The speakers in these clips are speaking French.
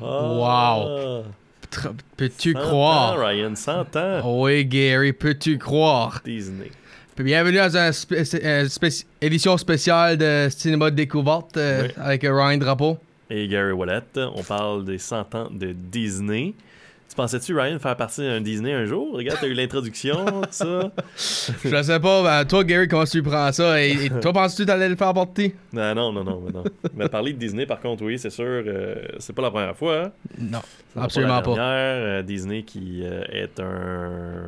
Wow. Peux-tu 100 croire? ans, Ryan, 100 ans. Oui, Gary, peux-tu croire? Disney. Bienvenue dans une spé- euh, spé- édition spéciale de Cinéma de découverte euh, Oui. avec euh, Ryan Drapeau. Et Gary Wallet, on parle des 100 ans de Disney. Tu pensais-tu, Ryan, faire partie d'un Disney un jour? Regarde, t'as eu l'introduction, tout ça. Je sais pas, ben, toi, Gary, comment tu prends ça? Et, et toi, penses-tu t'allais le faire porter? Non, non, non, non, non. Mais parler de Disney, par contre, oui, c'est sûr, euh, c'est pas la première fois. hein. Non, C'est absolument la pas. dernière. Euh, Disney qui euh, est un...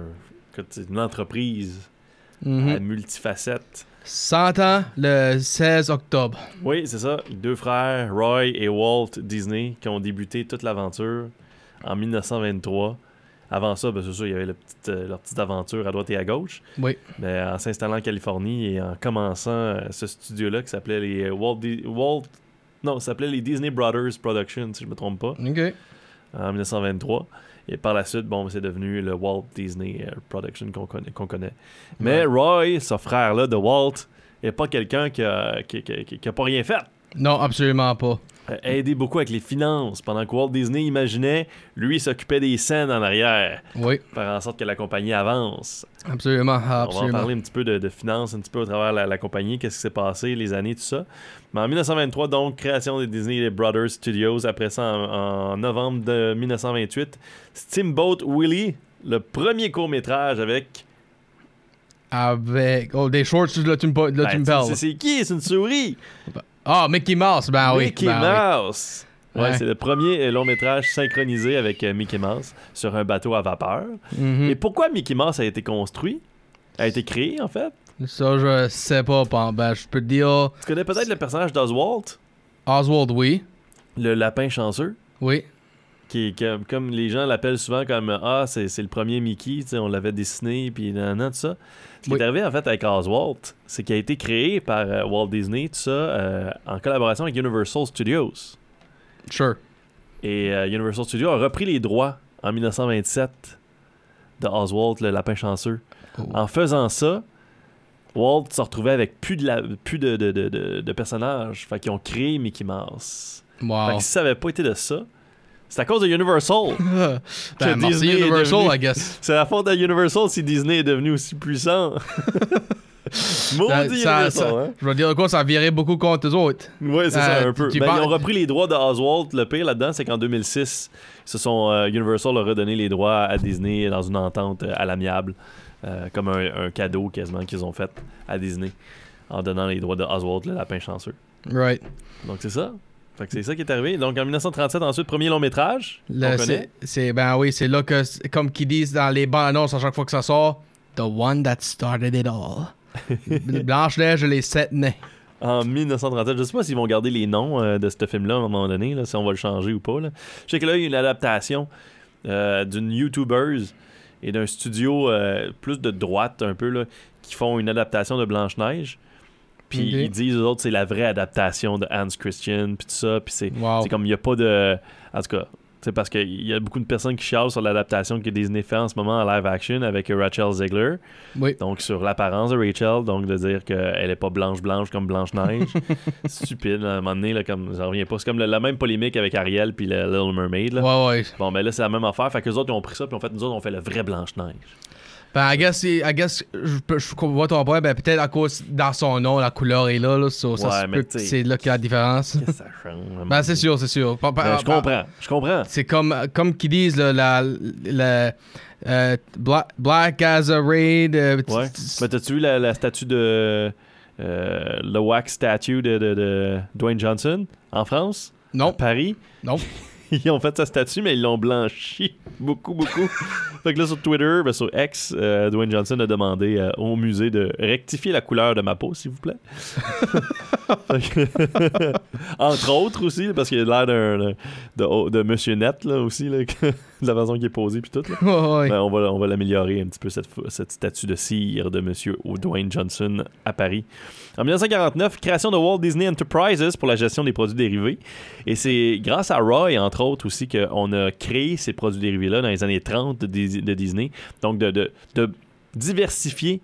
une entreprise Mhm. à multifacettes. 100 ans le 16 octobre. Oui, c'est ça. Deux frères, Roy et Walt Disney, qui ont débuté toute l'aventure en 1923. Avant ça, ben, c'est sûr, il y avait le euh, leur petite aventure à droite et à gauche. Oui. Mais en s'installant en Californie et en commençant euh, ce studio-là qui s'appelait les euh, Walt, Di- Walt... Non, s'appelait les Disney Brothers Productions, si je me trompe pas, OK. en 1923. Et par la suite, bon, c'est devenu le Walt Disney euh, Production qu'on connaît. Mais Roy, ce frère-là de Walt, n'est pas quelqu'un qui a, qui, qui- qui- qui a pas rien fait. Non, absolument pas. A aidé beaucoup avec les finances. Pendant que Walt Disney imaginait, lui, s'occupait des scènes en arrière, Oui, faire en sorte que la compagnie avance. absolument, On va en absolument. parler un petit peu de, de finances, un petit peu au travers la, la compagnie, qu'est-ce qui s'est passé, les années, tout ça. Mais en 1923, donc, création des Disney Brothers Studios. Après ça, en, en novembre de 1928, Steamboat Willie, le premier court-métrage avec... Avec. Oh, des shorts, là, tu me, Ben, parles. c'est c'est qui? C'est une souris! Ah, Mickey Mouse, ben oui. Mickey ben oui. Mouse! Ouais, Ouais. c'est le premier long métrage synchronisé avec euh, Mickey Mouse sur un bateau à vapeur. Mhm. Et pourquoi Mickey Mouse a été construit? A été créé, en fait? Ça, je sais pas. Ben, je peux te dire. Tu connais peut-être le personnage d'Oswald, Oswald, oui. le lapin chanceux? Oui. Qui est comme, comme les gens l'appellent souvent comme Ah, c'est c'est le premier Mickey, on l'avait dessiné, puis nanana, tout ça. Ce qui est arrivé en fait avec Oswald, c'est qu'il a été créé par euh, Walt Disney, tout ça, euh, en collaboration avec Universal Studios. Sure. Et euh, Universal Studios a repris les droits en 1927 de Oswald, le lapin chanceux. Oh. En faisant ça, Walt se retrouvait avec plus de, la- plus de, de, de, de- personnages. Fait qu'ils ont créé Mickey Mouse. Fait Wow. que si ça avait pas été de ça, c'est à cause de Universal. ben, que merci Disney est Universal, devenu- I guess. C'est la faute à Universal si Disney est devenu aussi puissant. Maudit Ça- Universal, ça- hein? Je veux dire quoi, ça virait beaucoup contre eux autres. Ouais, c'est Euh, ça, un peu. Ben, parles- Ils ont repris les droits de Oswald. Le pire là-dedans, c'est qu'en 2006, ils se sont, euh, Universal a redonné les droits à Disney dans une entente euh, à l'amiable, euh, comme un, un cadeau quasiment qu'ils ont fait à Disney, en donnant les droits de Oswald, le lapin chanceux. Right. Donc c'est ça. C'est ça qui est arrivé. Donc en 1937, ensuite, premier long métrage. C'est, ben oui, c'est là que, comme qu'ils disent dans les bandes annonces à chaque fois que ça sort, The one that started it all. Blanche-Neige et les sept nains. En 1937, je sais pas s'ils vont garder les noms euh, de ce film-là à un moment donné, là, si on va le changer ou pas. Là. Je sais que là, il y a une adaptation euh, d'une YouTuber et d'un studio euh, plus de droite un peu, là, qui font une adaptation de Blanche-Neige. Puis ils disent aux autres c'est la vraie adaptation de Hans Christian, puis tout ça. Puis c'est Wow. comme il n'y a pas de. En tout cas, c'est parce qu'il y a beaucoup de personnes qui chialent sur l'adaptation que Disney fait en ce moment en live action avec Rachel Zegler. Oui. Donc, sur l'apparence de Rachel, donc de dire qu'elle est pas blanche-blanche comme Blanche-Neige. Stupide, à un moment donné, là, comme, j'en reviens pas. C'est comme le- la même polémique avec Ariel puis le Little Mermaid. Là. Ouais, ouais. Bon, ben là, c'est la même affaire. Fait que autres, ils ont pris ça, puis en fait, nous autres, on fait le vrai Blanche-Neige. Ben, I guess, I guess je, vois ton point. Ben, peut-être à cause dans son nom, la couleur est là. so, ça Ouais, mais c'est là qu'il y a la différence. Qu'est-ce que ça change? Ben, c'est sûr, c'est sûr. Ben, je comprends, je comprends. C'est comme, comme qu'ils disent, là, la, la, euh, Black, Black as a Raid. euh, Ouais. t- t- Mais t'as-tu vu la, la statue de. euh, le wax statue de, de, de Dwayne Johnson en France? À non, Paris? non. Ils ont fait sa statue, mais ils l'ont blanchi beaucoup, beaucoup. fait que là, sur Twitter, ben, sur X, euh, Dwayne Johnson a demandé euh, au musée de rectifier la couleur de ma peau, s'il vous plaît. Entre autres aussi, parce qu'il a l'air d'un, de, de, de Monsieur Net, là, aussi, là, de la façon qu'il est posé, puis tout. Là. Ben, on va, on va l'améliorer un petit peu, cette, cette statue de cire de Monsieur Dwayne Johnson à Paris. En 1949, création de Walt Disney Enterprises pour la gestion des produits dérivés. Et c'est grâce à Roy, entre autres, aussi, qu'on a créé ces produits dérivés-là dans les années 30 de, Dis- de Disney. Donc, de, de- de diversifier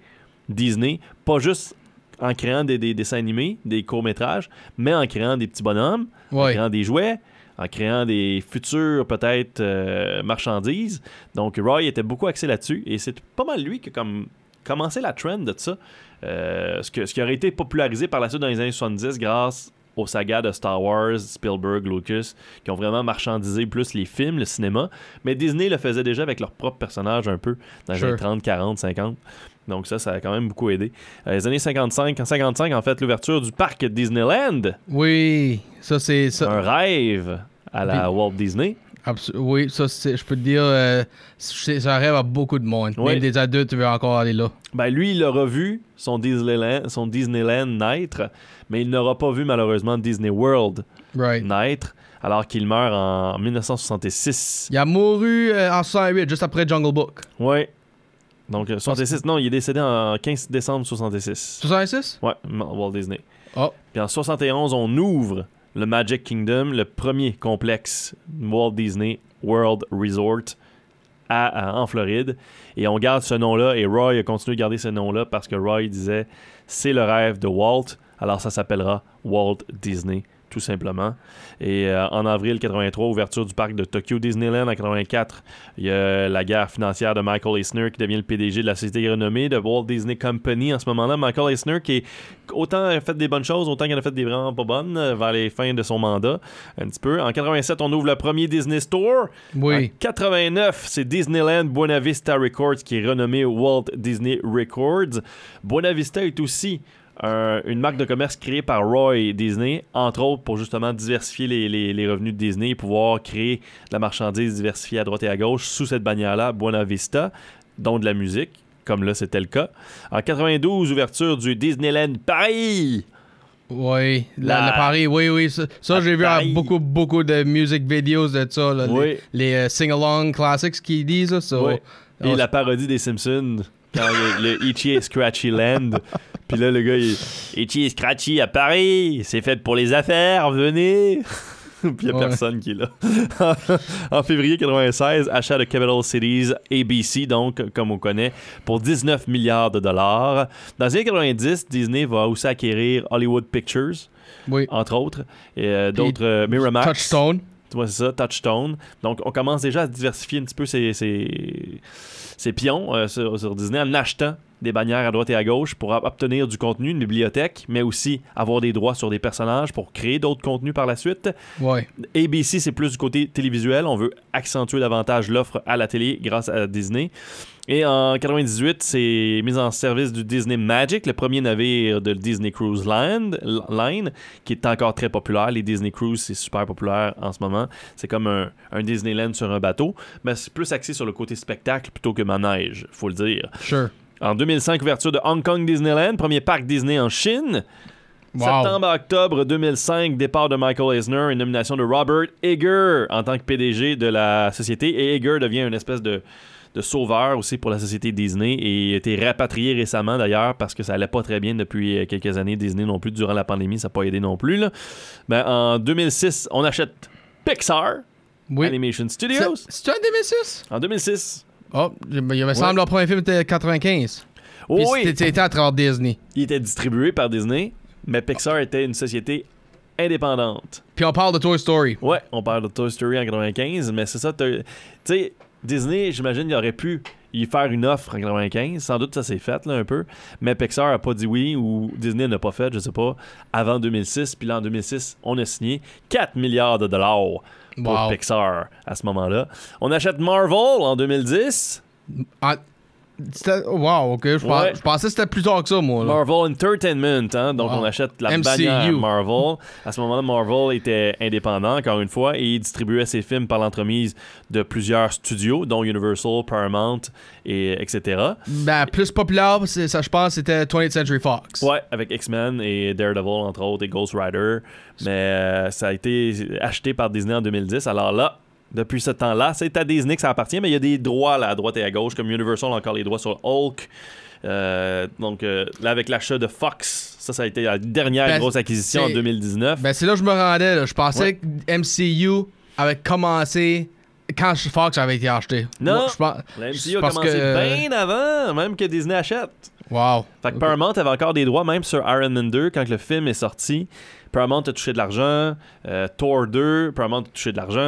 Disney, pas juste en créant des, des dessins animés, des courts-métrages, mais en créant des petits bonhommes, en créant des jouets, en créant des futures, peut-être, euh, marchandises. Donc, Roy était beaucoup axé là-dessus. Et c'est pas mal lui qui a comme commencé la trend de ça. Euh, ce, que- ce qui aurait été popularisé par la suite dans les années 70 grâce aux sagas de Star Wars, Spielberg, Lucas, qui ont vraiment marchandisé plus les films, le cinéma. Mais Disney le faisait déjà avec leurs propres personnages un peu, dans les Sure. années 30, 40, 50. Donc ça, ça a quand même beaucoup aidé. Euh, les années 55, en 55, en fait, l'ouverture du parc Disneyland, Oui, ça c'est ça. un rêve à la Puis- Walt Disney. Oui, ça je peux te dire, euh, c'est un rêve à beaucoup de monde. Oui. Même des adultes veulent encore aller là. Ben lui, il aura vu son Disneyland, son Disneyland naître, mais il n'aura pas vu malheureusement Disney World Right. naître, alors qu'il meurt en 1966. Il a mouru euh, en 68, juste après Jungle Book. Ouais. Donc euh, 66, non, il est décédé en 15 décembre 66. 66? Ouais, Walt Disney. Oh, Puis en 71, on ouvre le Magic Kingdom, le premier complexe Walt Disney World Resort à- à- en Floride. Et on garde ce nom-là, et Roy a continué de garder ce nom-là parce que Roy disait c'est le rêve de Walt, alors ça s'appellera Walt Disney, tout simplement. Et euh, en avril 83, ouverture du parc de Tokyo Disneyland en 84, il y a la guerre financière de Michael Eisner qui devient le PDG de la société renommée de Walt Disney Company en ce moment-là. Michael Eisner qui est autant a fait des bonnes choses, autant qu'il a fait des vraiment pas bonnes euh, vers les fins de son mandat, un petit peu. En 87, on ouvre le premier Disney Store. oui. En 89, c'est Disneyland Buena Vista Records qui est renommé Walt Disney Records. Buena Vista est aussi un- une marque de commerce créée par Roy Disney, entre autres pour justement diversifier les, les- les revenus de Disney et pouvoir créer de la marchandise diversifiée à droite et à gauche sous cette bannière-là, Buena Vista, dont de la musique, comme là c'était le cas. En 92, ouverture du Disneyland Paris. Oui. La, Paris, oui, oui. Ça, ça, j'ai vu euh, beaucoup, beaucoup de music videos de ça. là, Oui. Les, euh, sing-along classics qu'ils disent. so- Oui. Et Oh, la parodie des Simpsons, quand le, le Itchy et Scratchy Land. Puis là, le gars, il Itchy Scratchy à Paris, c'est fait pour les affaires, venez. Puis il n'y a Ouais. personne qui est là. en février 96, achat de Capital Cities ABC, donc, comme on connaît, pour 19 milliards de dollars. Dans les années 90, Disney va aussi acquérir Hollywood Pictures, Oui. entre autres, et euh, d'autres euh, Miramax. Touchstone. Ouais, c'est ça, Touchstone. Donc, on commence déjà à diversifier un petit peu ses, ses, ses pions euh, sur, sur Disney en achetant des bannières à droite et à gauche pour ob- obtenir du contenu, une bibliothèque, mais aussi avoir des droits sur des personnages pour créer d'autres contenus par la suite. ABC, c'est plus du côté télévisuel. On veut accentuer davantage l'offre à la télé grâce à Disney. Et en 98, c'est mise en service du Disney Magic, le premier navire de Disney Cruise Line, Line qui est encore très populaire. Les Disney Cruise, c'est super populaire en ce moment. C'est comme un, un Disneyland sur un bateau, mais c'est plus axé sur le côté spectacle plutôt que manège, faut le dire. Sure. En 2005, ouverture de Hong Kong Disneyland, premier parc Disney en Chine. Wow. Septembre à octobre 2005, départ de Michael Eisner et nomination de Robert Eger en tant que PDG de la société. Et Eger devient une espèce de, de sauveur aussi pour la société Disney et a été rapatrié récemment d'ailleurs parce que ça allait pas très bien depuis euh, quelques années. Disney non plus, durant la pandémie, ça n'a pas aidé non plus. là. Ben, en 2006, on achète Pixar Oui. Animation Studios. C'est- un 2006? En 2006. Oh, il me semble leur premier film était 95. Oh Puis oui, c'était à travers Disney. il était distribué par Disney, mais Pixar était une société indépendante. Puis on parle de Toy Story. Ouais, on parle de Toy Story en 95, mais c'est ça. Tu sais, Disney, j'imagine, il aurait pu y faire une offre en 95. Sans doute, ça s'est fait là, un peu. Mais Pixar a pas dit oui ou Disney n'a pas fait, je sais pas, avant 2006. Puis là, en 2006, on a signé 4 milliards de dollars pour Wow. Pixar à ce moment-là. On achète Marvel en 2010. Ah, c'était- wow, ok. Je, pens- Ouais. je pensais que c'était plus tard que ça, moi. là. Marvel Entertainment, hein? donc Wow. on achète la MCU. bannière Marvel. À ce moment-là, Marvel était indépendant, encore une fois, et il distribuait ses films par l'entremise de plusieurs studios, dont Universal, Paramount, et etc. Ben, plus populaire, ça, je pense, c'était 20th Century Fox. Ouais, avec X-Men et Daredevil, entre autres, et Ghost Rider. Mais euh, ça a été acheté par Disney en 2010. Alors là, depuis ce temps-là, c'est à Disney que ça appartient, mais il y a des droits là, à droite et à gauche, comme Universal a encore les droits sur Hulk. Euh, donc euh, là, avec l'achat de Fox, ça, ça a été la dernière Ben, grosse acquisition en c'est- 2019. Ben, c'est là que je me rendais. là. Je pensais Ouais. que MCU avait commencé quand Fox avait été acheté. Non. Moi, je pense- la MCU a commencé que- bien avant, même que Disney achète. Wow. Fait que. Paramount avait encore des droits, même sur Iron Man 2, quand le film est sorti. Paramount a touché de l'argent. Euh, Thor 2, Paramount a touché de l'argent.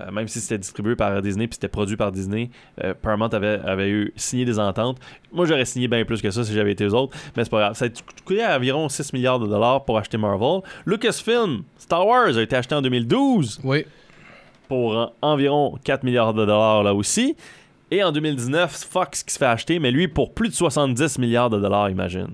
Euh, même si c'était distribué par Disney puis c'était produit par Disney, euh, Paramount avait, avait eu signé des ententes. Moi, j'aurais signé bien plus que ça si j'avais été eux autres, mais c'est pas grave. Ça a coûté environ 6 milliards de dollars pour acheter Marvel. Lucasfilm, Star Wars a été acheté en 2012 Oui. pour en- environ 4 milliards de dollars là aussi. Et en 2019, Fox qui se fait acheter, mais lui pour plus de 70 milliards de dollars, imagine.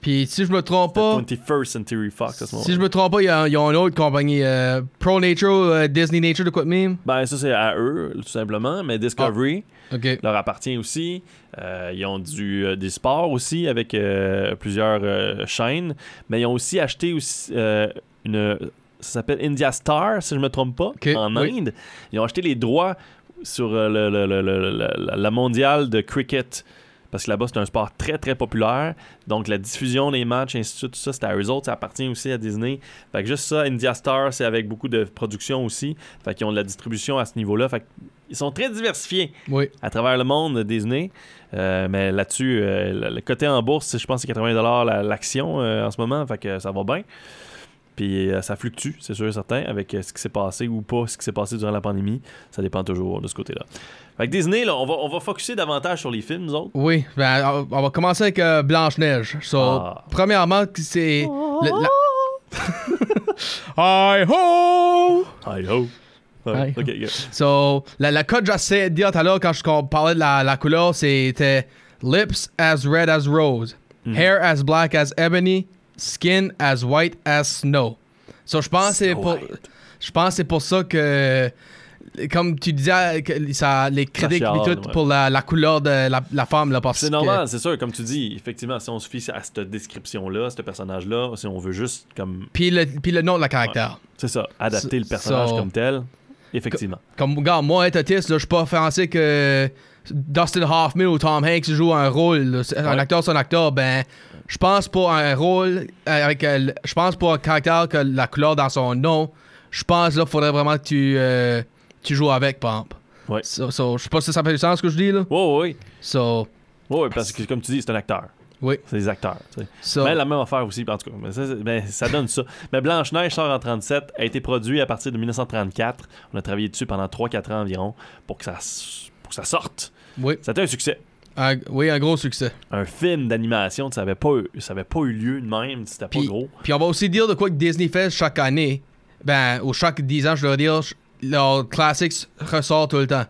Puis si je me trompe pas, 21st Century Fox à ce moment si je me trompe pas, il y a, il y a une autre compagnie, euh, Pro Nature, euh, Disney Nature, de quoi de même? Ben, ça, c'est à eux, tout simplement. Mais Discovery Ok. leur appartient aussi. Euh, ils ont du, des sports aussi avec plusieurs chaînes. Mais ils ont aussi acheté aussi, une. Ça s'appelle India Star, si je me trompe pas, en oui. Inde. Ils ont acheté les droits sur euh, le, le- le- le- le- la, mondiale de cricket. Parce que là-bas, c'est un sport très, très populaire. Donc, la diffusion des matchs, ainsi de suite, tout ça, c'est à eux autres. Ça appartient aussi à Disney. Fait que juste ça, India Star, c'est avec beaucoup de production aussi. Fait qu'ils ont de la distribution à ce niveau-là. Fait qu'ils sont très diversifiés Oui. à travers le monde Disney. Euh, mais là-dessus, euh, le, côté en bourse, je pense que c'est 80$ la- l'action euh, en ce moment. Fait que ça va bien. Puis euh, ça fluctue, c'est sûr et certain, avec euh, ce qui s'est passé ou pas, ce qui s'est passé durant la pandémie. Ça dépend toujours de ce côté-là. Fait que Disney, là, on va, on va focuser davantage sur les films, nous autres. Oui. Ben, on- va commencer avec euh, Blanche-Neige. So, Ah. premièrement, c'est. le- la- Hi ho! Hi ho. Ouais, Hi ho. ok, good. So, la, la code, j'essaie de dire tout à l'heure quand je qu'on parlait de la, la couleur, c'était lips as red as rose, Mhm. hair as black as ebony, skin as white as snow. So, je pense que c'est pour, je pense c'est pour ça que, comme tu disais, que ça, les chiale, tout ouais. pour la, la couleur de la, la femme là, parce C'est que- normal, c'est sûr, comme tu dis, effectivement, si on se fie à cette description-là, à ce personnage-là, si on veut juste comme Puis le, puis le nom de la caractère. c'est ça, adapter le personnage So- comme tel, effectivement. Comme, regarde, moi, être autiste, là, je suis pas offensé que Dustin Hoffman ou Tom Hanks joue un rôle. là. Un Ouais. acteur, c'est un acteur. Ben, je pense pour un rôle, euh, avec, euh, je pense pour un caractère que la couleur dans son nom, je pense là, faudrait vraiment que tu, euh, tu joues avec, exemple. Ouais. So, so, je sais pas si ça fait du sens ce que je dis, là. Oui, oui, So, oui, parce que comme tu dis, c'est un acteur. oui. C'est des acteurs. tu sais. So, Mais la même affaire aussi, en tout cas. Mais ça, c'est- ben, ça donne ça. Mais Blanche-Neige sort en 37, a été produit à partir de 1934. On a travaillé dessus pendant 3-4 ans environ pour que ça, pour que ça sorte. oui, Ça a été un succès. un, oui, un gros succès. Un film d'animation, ça n'avait pas, ça avait pas eu lieu de même, c'était pas gros. Puis on va aussi dire de quoi que Disney fait chaque année. Ben, ou chaque 10 ans, je dois dire, leurs classics ressortent tout le temps.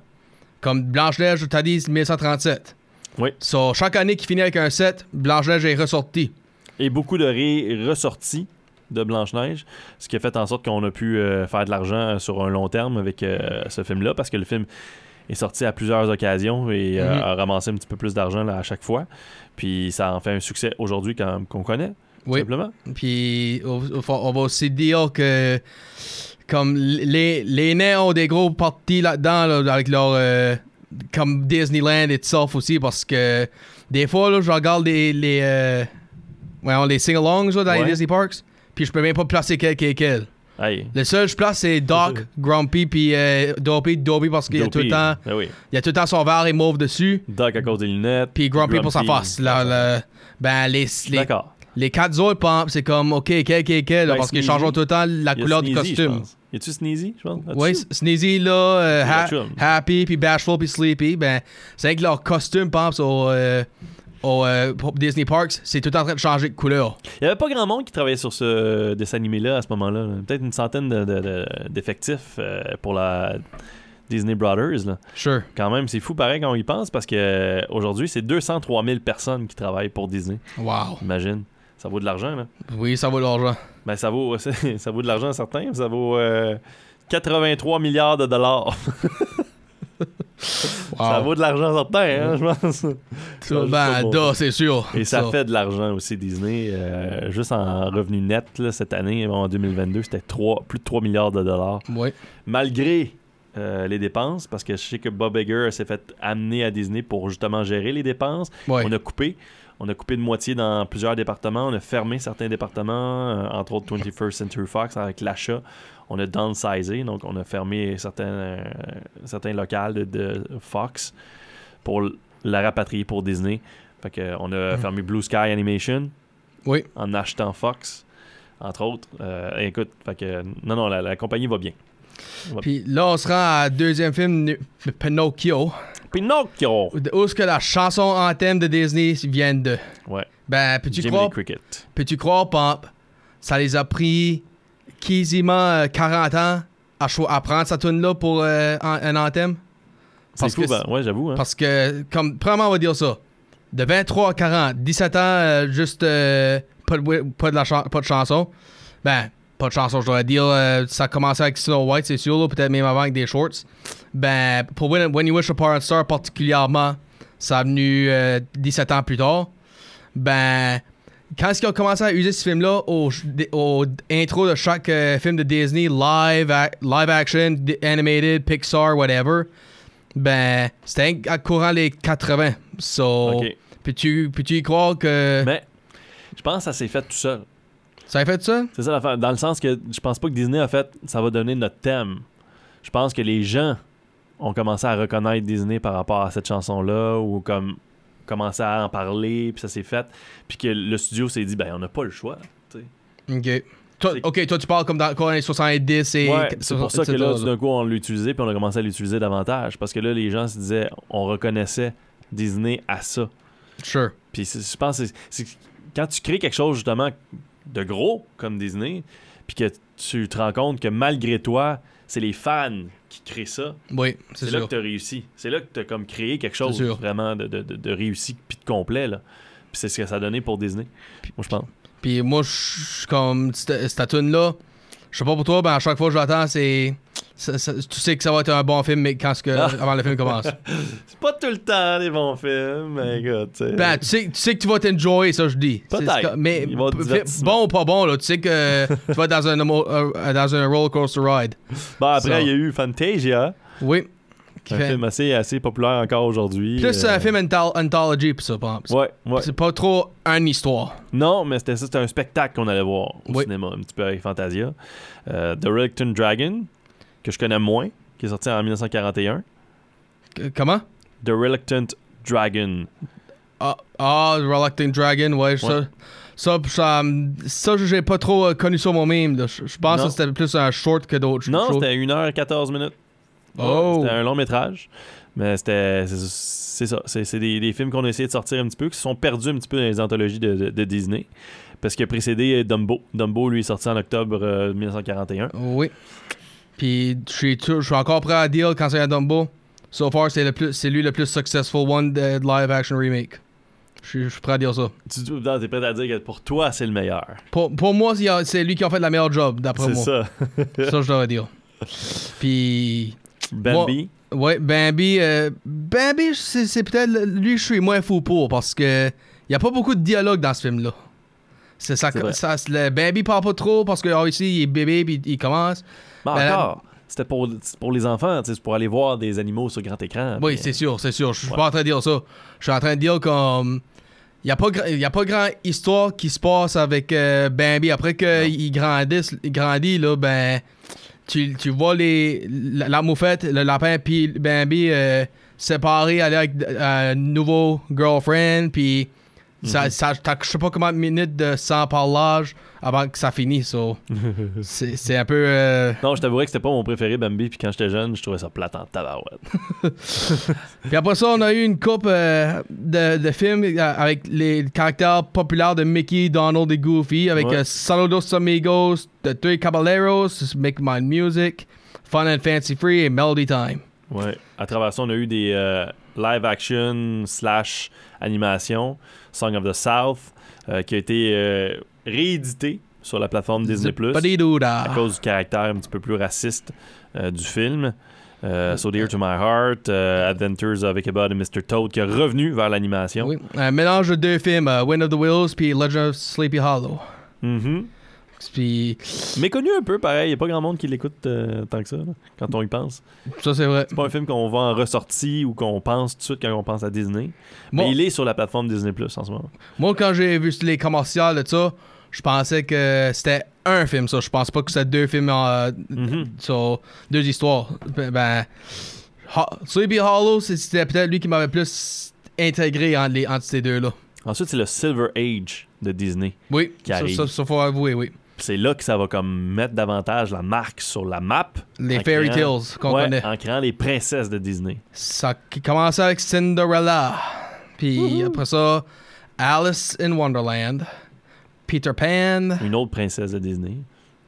Comme Blanche-Neige, t'as dit 1937. Oui. So, chaque année qui finit avec un 7, Blanche-Neige est ressortie. Et beaucoup de ré ressortis de Blanche-Neige, ce qui a fait en sorte qu'on a pu euh, faire de l'argent sur un long terme avec euh, ce film-là, parce que le film est sorti à plusieurs occasions et euh, Mhm. a ramassé un petit peu plus d'argent à chaque fois. Puis ça en fait un succès aujourd'hui qu'on connaît, tout Oui. simplement. Puis on, va aussi dire que comme les, les nains ont des gros parties là-dedans là, avec leur euh, comme Disneyland itself aussi parce que des fois là, je regarde les les euh, les sing-alongs dans Ouais. les Disney Parks puis je peux même pas placer quel qui est quel. Le seul je place c'est Doc, Grumpy puis euh, Dopey, Dopey parce qu'il y a tout le temps Ben oui. il y a tout le temps son verre et mauve dessus Doc à cause des lunettes. puis Grumpy, pour sa face. Là, ben les les, D'accord. les quatre autres c'est comme OK, quel quel quel parce qu'ils changent tout le temps la Il couleur du Sneezy, costume. pense. Y a-tu Sneezy, je pense? Oui, Sneezy là, euh, ha-. Happy, puis Bashful, puis Sleepy, ben, c'est avec leur costume, par exemple, au, euh, au euh, Disney Parks, c'est tout en train de changer de couleur. Il n'y avait pas grand monde qui travaillait sur ce dessin animé-là à ce moment-là. là. Peut-être une centaine de- de- de- d'effectifs euh, pour la Disney Brothers. Là. Sure. Quand même, c'est fou pareil quand on y pense parce que euh, aujourd'hui, c'est 203 000 personnes qui travaillent pour Disney. Wow. Imagine. Ça vaut de l'argent, là. Oui, ça vaut l'argent. Ben, ça vaut, ça vaut de l'argent certain. Ça vaut euh, 83 milliards de dollars. Ça vaut de l'argent certain, hein, je pense. Ben, da, c'est sûr. Et ça, fait de l'argent aussi, Disney. Euh, juste en revenu net, là, cette année, en 2022, c'était 3, plus de 3 milliards de dollars. Oui. Malgré euh, les dépenses, parce que je sais que Bob Iger s'est fait amener à Disney pour justement gérer les dépenses. Ouais. On a coupé. On a coupé de moitié dans plusieurs départements. On a fermé certains départements, euh, entre autres 21st Century Fox avec l'achat. On a downsizé, donc on a fermé certains, euh, certains locales de, de Fox pour la rapatrier pour Disney. Fait que, on a Mm. fermé Blue Sky Animation Oui. en achetant Fox, entre autres. Euh, écoute, fait que, non, non, la, la compagnie va bien. Puis là, on se rend à deuxième film, Pinocchio, Pinocchio! où est-ce que la chanson en thème de Disney vient de? Ouais. Ben, peux-tu croire, Cricket. peux-tu croire, Pomp, ça les a pris quasiment euh, 40 ans à, prendre cette tune là pour euh, un, un anthème? C'est Parce fou, que ben, ouais, j'avoue. Hein. Parce que, comme, premièrement, on va dire ça. De 23 à 40, 17 ans, euh, juste euh, pas, de, pas, de la chan- pas de chanson. Ben, pas de chanson, je dois dire. euh, ça a commencé avec Snow White, c'est sûr, peut-être même avant avec des shorts. Ben, pour When, When You Wish Upon a Star particulièrement, ça a venu euh, 17 ans plus tard. Ben, quand est-ce qu'ils ont commencé à user ce film-là au, au intro de chaque euh, film de Disney, live, live action, animated, Pixar, whatever, ben, c'était à courant les 80. So, peux-tu peux y croire que Mais je pense que ça s'est fait tout seul. ça a fait ça? C'est ça l'affaire. Dans le sens que je pense pas que Disney a fait ça va donner notre thème. Je pense que les gens ont commencé à reconnaître Disney par rapport à cette chanson-là ou comme commencé à en parler, puis ça s'est fait. Puis que le studio s'est dit, ben on n'a pas le choix. Ok. Toi, ok, toi, tu parles comme dans quoi, les 70 et. Ouais, c'est pour ça que là, d'un coup, on l'a utilisé, puis on a commencé à l'utiliser davantage. Parce que là, les gens se disaient, on reconnaissait Disney à ça. Sure. Puis je pense c'est quand tu crées quelque chose justement de gros comme Disney, puis que tu te rends compte que malgré toi, c'est les fans qui créent ça, Oui, c'est là que tu as réussi. C'est là que tu as comme créé quelque chose vraiment de, de, de- réussi puis de complet. Là. Puis c'est ce que ça a donné pour Disney. Moi, je pense. Puis moi, je suis comme cette, cette tune-là. Je sais pas pour toi, ben à chaque fois que je l'attends, c'est. Ça- ça- tu sais que ça va être un bon film, mais quand que, Ah. avant le film commence. C'est pas tout le temps des bons films, mais écoute, tu sais. Ben, tu sais, tu sais que tu vas t'enjoyer, ça, je dis. Peut-être. Mais bon ou pas bon, là, tu sais que tu vas être dans un, emo- euh, dans un roller coaster ride. Bon, après, il y a eu Fantasia, Oui. Qui un fait- film assez, assez populaire encore aujourd'hui. Plus Euh, un film anthol- anthology, pis ça, par exemple. Ouais, ouais. C'est pas trop une histoire. Non, mais c'était ça, c'était un spectacle qu'on allait voir au Oui. cinéma, un petit peu avec Fantasia. Euh, The Reluctant Dragon, que je connais moins, qui est sorti en 1941. Que- Comment? The Reluctant Dragon. Ah, ah, Reluctant Dragon, ouais, ça. Ça, ça, hum, ça, j'ai pas trop euh, connu ça moi-même. Je pense Non. que c'était plus un short que d'autres Non, c'était 1h14 minutes. Oh. C'était un long métrage. Mais c'était. C'est ça. C'est des, des films qu'on a essayé de sortir un petit peu, qui se sont perdus un petit peu dans les anthologies de, de- de Disney. Parce a précédé Dumbo. Dumbo, lui, est sorti en octobre euh, 1941. Oui. Puis, je suis tout- je suis encore prêt à dire quand c'est un Dumbo. So far, c'est le plus- c'est lui le plus successful one de live action remake. Je suis- je suis prêt à dire ça. Tu t'es prêt à dire que pour toi, c'est le meilleur. Pour, pour moi, c'est lui qui a fait la meilleure job, d'après C'est moi. ça. Ça, je dois dire. Puis, Bambi? ouais, Bambi, euh, Bambi, c'est c'est peut-être lui je suis moins fou pour parce que il y a pas beaucoup de dialogue dans ce film-là. C'est ça, vrai. ça le Bambi parle pas trop parce que ah, ici il est bébé puis il commence. Mais Ben, encore, c'était pour, pour les enfants, c'est pour aller voir des animaux sur grand écran. Oui, c'est sûr, c'est sûr. Je suis Ouais. pas en train de dire ça. Je suis en train de dire comme. Il n'y a, pas y a pas grand histoire qui se passe avec euh, Bambi. Après qu'il grandisse, il grandit, là, ben. Tu, tu vois les, la, la moufette, le lapin, puis Bambi euh, séparés, aller avec euh, un nouveau girlfriend, puis. Ça, Mhm. ça, je sais pas combien de minutes de sans parlage avant que ça finisse. so. c'est c'est un peu. euh, Non, je t'avouerais que c'était pas mon préféré, Bambi, puis quand j'étais jeune, je trouvais ça plate en tabarouette. Puis après ça, on a eu une coupe euh, de, de films euh, avec les caractères populaires de Mickey, Donald et Goofy, avec Ouais. euh, Saludos Amigos, The Three Caballeros, Make My Music, Fun and Fancy Free et Melody Time. Ouais. À travers ça, on a eu des euh, live action slash animation, Song of the South, euh, qui a été euh, réédité sur la plateforme Disney Plus à cause du caractère un petit peu plus raciste euh, du film. Euh, so Dear to My Heart, euh, Adventures of Ichabod et Mr. Toad, qui est revenu vers l'animation. Oui, un mélange de deux films, euh, Wind of the Wills puis Legend of Sleepy Hollow. Puis Méconnu un peu, pareil. Il n'y a pas grand monde qui l'écoute euh, tant que ça, là, quand on y pense. ça c'est vrai. C'est pas un film qu'on voit en ressortie ou qu'on pense tout de suite quand on pense à Disney. Moi, Mais il est sur la plateforme Disney Plus en ce moment. moi, quand j'ai vu les commerciales de ça, je pensais que c'était un film, ça. Je pense pas que c'était deux films euh, Mhm. sur deux histoires. Ben, ben, Sleepy Hollow, c'était peut-être lui qui m'avait plus intégré entre, les, entre ces deux-là. Ensuite, c'est le Silver Age de Disney. Oui, Qui ça, ça, faut avouer, oui. C'est là que ça va comme mettre davantage la marque sur la map. Les fairy créant- tales qu'on Ouais, connaît. en créant les princesses de Disney. Ça qui commence avec Cinderella. Puis après ça, Alice in Wonderland. Peter Pan. Une autre princesse de Disney.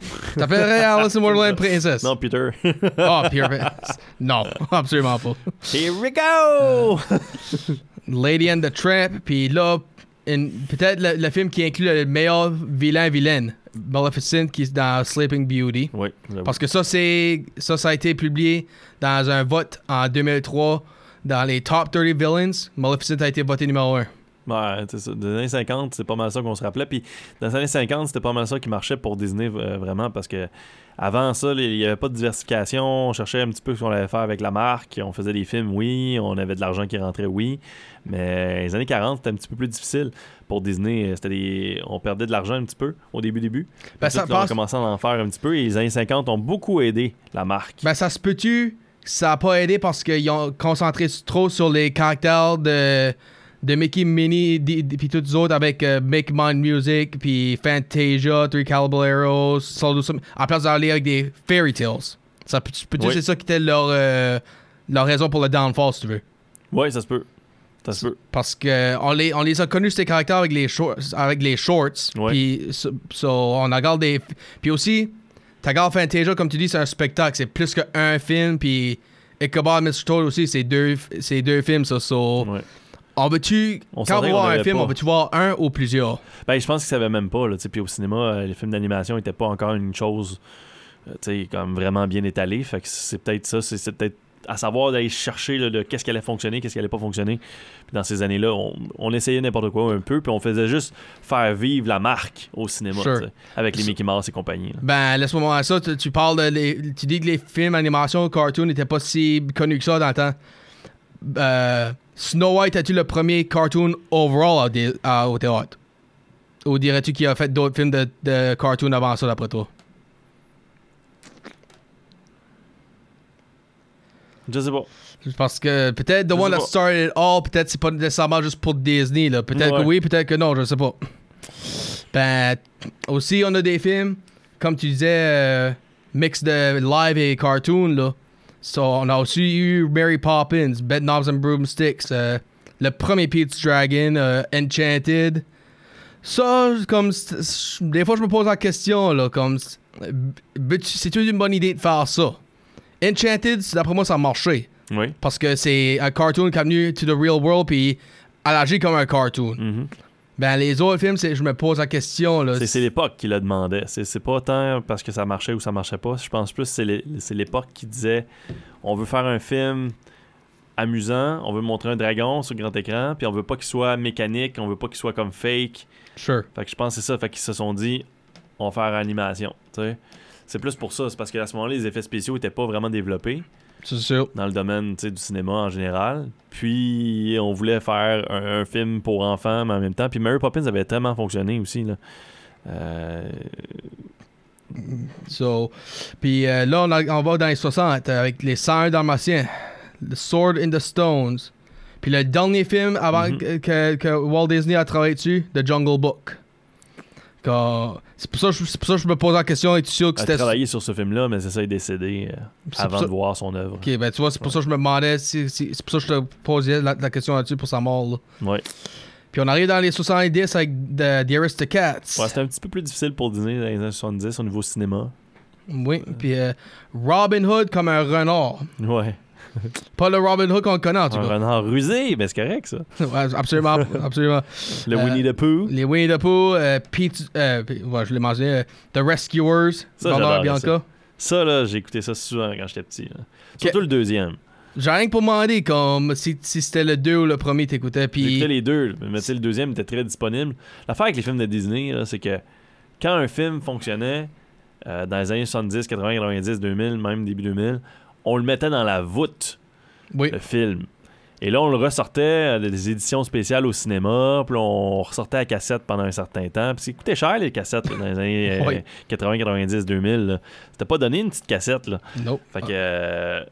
T'appellerais Alice in Wonderland princesse? Non, Peter. Oh, Peter Pan. Non, absolument pas. Here we go! Lady and the Tramp. Puis là, peut-être le, le film qui inclut le meilleur vilain-vilaine. Maleficent qui est dans Sleeping Beauty. oui. Parce que ça, c'est ça, ça a été publié dans un vote en 2003 dans les top 30 villains. Maleficent a été voté numéro 1. Ouais, c'est ça. Dans les années 50, c'est pas mal ça qu'on se rappelait. Puis dans les années 50, c'était pas mal ça qui marchait pour Disney euh, vraiment parce que avant ça, il n'y avait pas de diversification. On cherchait un petit peu ce qu'on allait faire avec la marque. On faisait des films, oui. On avait de l'argent qui rentrait, oui. Mais les années 40, c'était un petit peu plus difficile pour Disney. C'était des... On perdait de l'argent un petit peu au début, début. Ben, ça là, on a passe- commencé à en faire un petit peu. Et les années 50 ont beaucoup aidé la marque. Ben, ça se peut-tu? Ça n'a pas aidé parce qu'ils ont concentré trop sur les caractères de, de Mickey, di- puis tous les autres avec euh, Make Mind Music, puis Fantasia, Three Caballeros, Some- en place d'aller avec des fairy tales. Ça peut- peux-tu Oui. c'est ça qui était leur, euh, leur raison pour le downfall, si tu veux? Oui, ça se peut. Ça se peut. Parce que on les, on les a connus ces caractères avec les shorts, avec les shorts. Puis so- so, on regarde des. Puis aussi, regardes Fantasia, comme tu dis, c'est un spectacle. C'est plus qu'un film. Puis Ichabod Mistletoe aussi, c'est deux, c'est deux films. Ça, so, Ouais. On. On Quand on va voir un film, pas. on veut-tu voir un ou plusieurs? Ben, je pense qu'ils savaient même pas. Là, puis au cinéma, euh, les films d'animation n'étaient pas encore une chose euh, comme vraiment bien étalée. Fait que c'est peut-être ça. C'est peut-être à savoir d'aller chercher là, de qu'est-ce qui allait fonctionner, qu'est-ce qui allait pas fonctionner. Puis dans ces années-là, on, on essayait n'importe quoi un peu, puis on faisait juste faire vivre la marque au cinéma, Sure. avec les Mickey Mouse et compagnie. là. Ben, laisse-moi voir ça. Tu, tu parles de. les- tu dis que les films animation, cartoon n'étaient pas si connus que ça dans le temps. Euh, Snow White, as-tu le premier cartoon overall à- au théâtre? Ou dirais-tu qu'il a fait d'autres films de, de cartoon avant ça, d'après toi? Je sais pas. Parce que peut-être The Je One That. Started It All, peut-être c'est pas nécessairement juste pour Disney. là. Peut-être Ouais. que oui, peut-être que non, je sais pas. Ben, aussi, on a des films, comme tu disais, euh, mix de live et cartoon. Là. So, on a aussi eu Mary Poppins, Bed Knobs and Broomsticks, euh, le premier Pete's Dragon, euh, Enchanted. Ça, comme, des fois, je me pose la question, là, comme, c'est une bonne idée de faire ça? Enchanted, d'après moi, ça a marché. Oui. Parce que c'est un cartoon qui est venu to the real world puis elle agit comme un cartoon. Mhm. Ben les autres films, c'est je me pose la question là. C'est- C'est l'époque qui le demandait. C'est c'est pas tant parce que ça marchait ou ça marchait pas. Je pense plus que c'est l'é- c'est l'époque qui disait on veut faire un film amusant, on veut montrer un dragon sur grand écran, puis on veut pas qu'il soit mécanique, on veut pas qu'il soit comme fake. Sure. Fait que je pense que c'est ça. Fait qu'ils se sont dit on va faire animation. C'est plus pour ça. C'est parce qu'à ce moment-là, les effets spéciaux étaient pas vraiment développés C'est sûr. dans le domaine du cinéma en général. Puis on voulait faire un, un film pour enfants, mais en même temps. Puis Mary Poppins avait tellement fonctionné aussi. Là. Euh, So, puis euh, là on, a- on va dans les 60 avec les 101 dalmatiens, The Sword in the Stones. Puis le dernier film avant Mhm. que, que- que Walt Disney a travaillé dessus, The Jungle Book. C'est pour, ça que je- c'est pour ça que je me pose la question, es-tu sûr que a c'était... travaillé sur ce film-là, mais c'est ça, il est décédé euh, avant ça- de voir son œuvre. Ok, ben tu vois, c'est pour ça que je me demandais, si, si- c'est pour ça que je te posais la, la question là-dessus pour sa mort. Là. Ouais. Puis on arrive dans les 70 avec The, The Aristocats. Ouais, c'était un petit peu plus difficile pour Disney dans les années 70 au niveau cinéma. Oui, puis euh, Robin Hood comme un renard. Ouais. Pas le Robin Hood qu'on connaît, en tout Un cas. renard rusé, mais c'est correct, ça. Ouais, absolument, absolument. Le Euh, Winnie the Pooh. Les Winnie the Pooh, euh, Pete, euh, ouais, je l'ai mentionné, euh, The Rescuers, Ça, Bernard Bianca. Ça, là, j'ai écouté ça souvent quand j'étais petit. là. Surtout le deuxième. J'ai rien que pour demander comme si, si c'était le 2 ou le premier t'écoutais. Puis J'écoutais les deux, mais le deuxième était très disponible. L'affaire avec les films de Disney, là, c'est que quand un film fonctionnait euh, dans les années 70, 80, 90, 2000, même début 2000, on le mettait dans la voûte, oui, le film. Et là, on le ressortait euh, des éditions spéciales au cinéma, puis on ressortait à cassette pendant un certain temps. Puis ça coûtait cher, les cassettes, là, dans les années euh, Oui. 80, 90, 2000. là. C'était pas donné une petite cassette, là. nope. Fait que euh,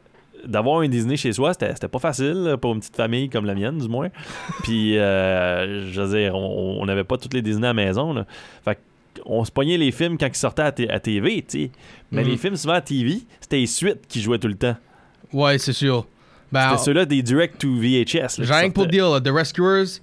d'avoir un Disney chez soi, c'était pas facile là, pour une petite famille comme la mienne, du moins. Puis, euh, je veux dire, on n'avait pas toutes les Disney à la maison. Là. Fait on se pognait les films quand ils sortaient à, t- à TV. Mais les films, souvent à TV, c'était les suites qui jouaient tout le temps. Ouais, c'est sûr. Ben, C'était ceux-là des direct to VHS. J'ai rien que pour dire, là, The Rescuers,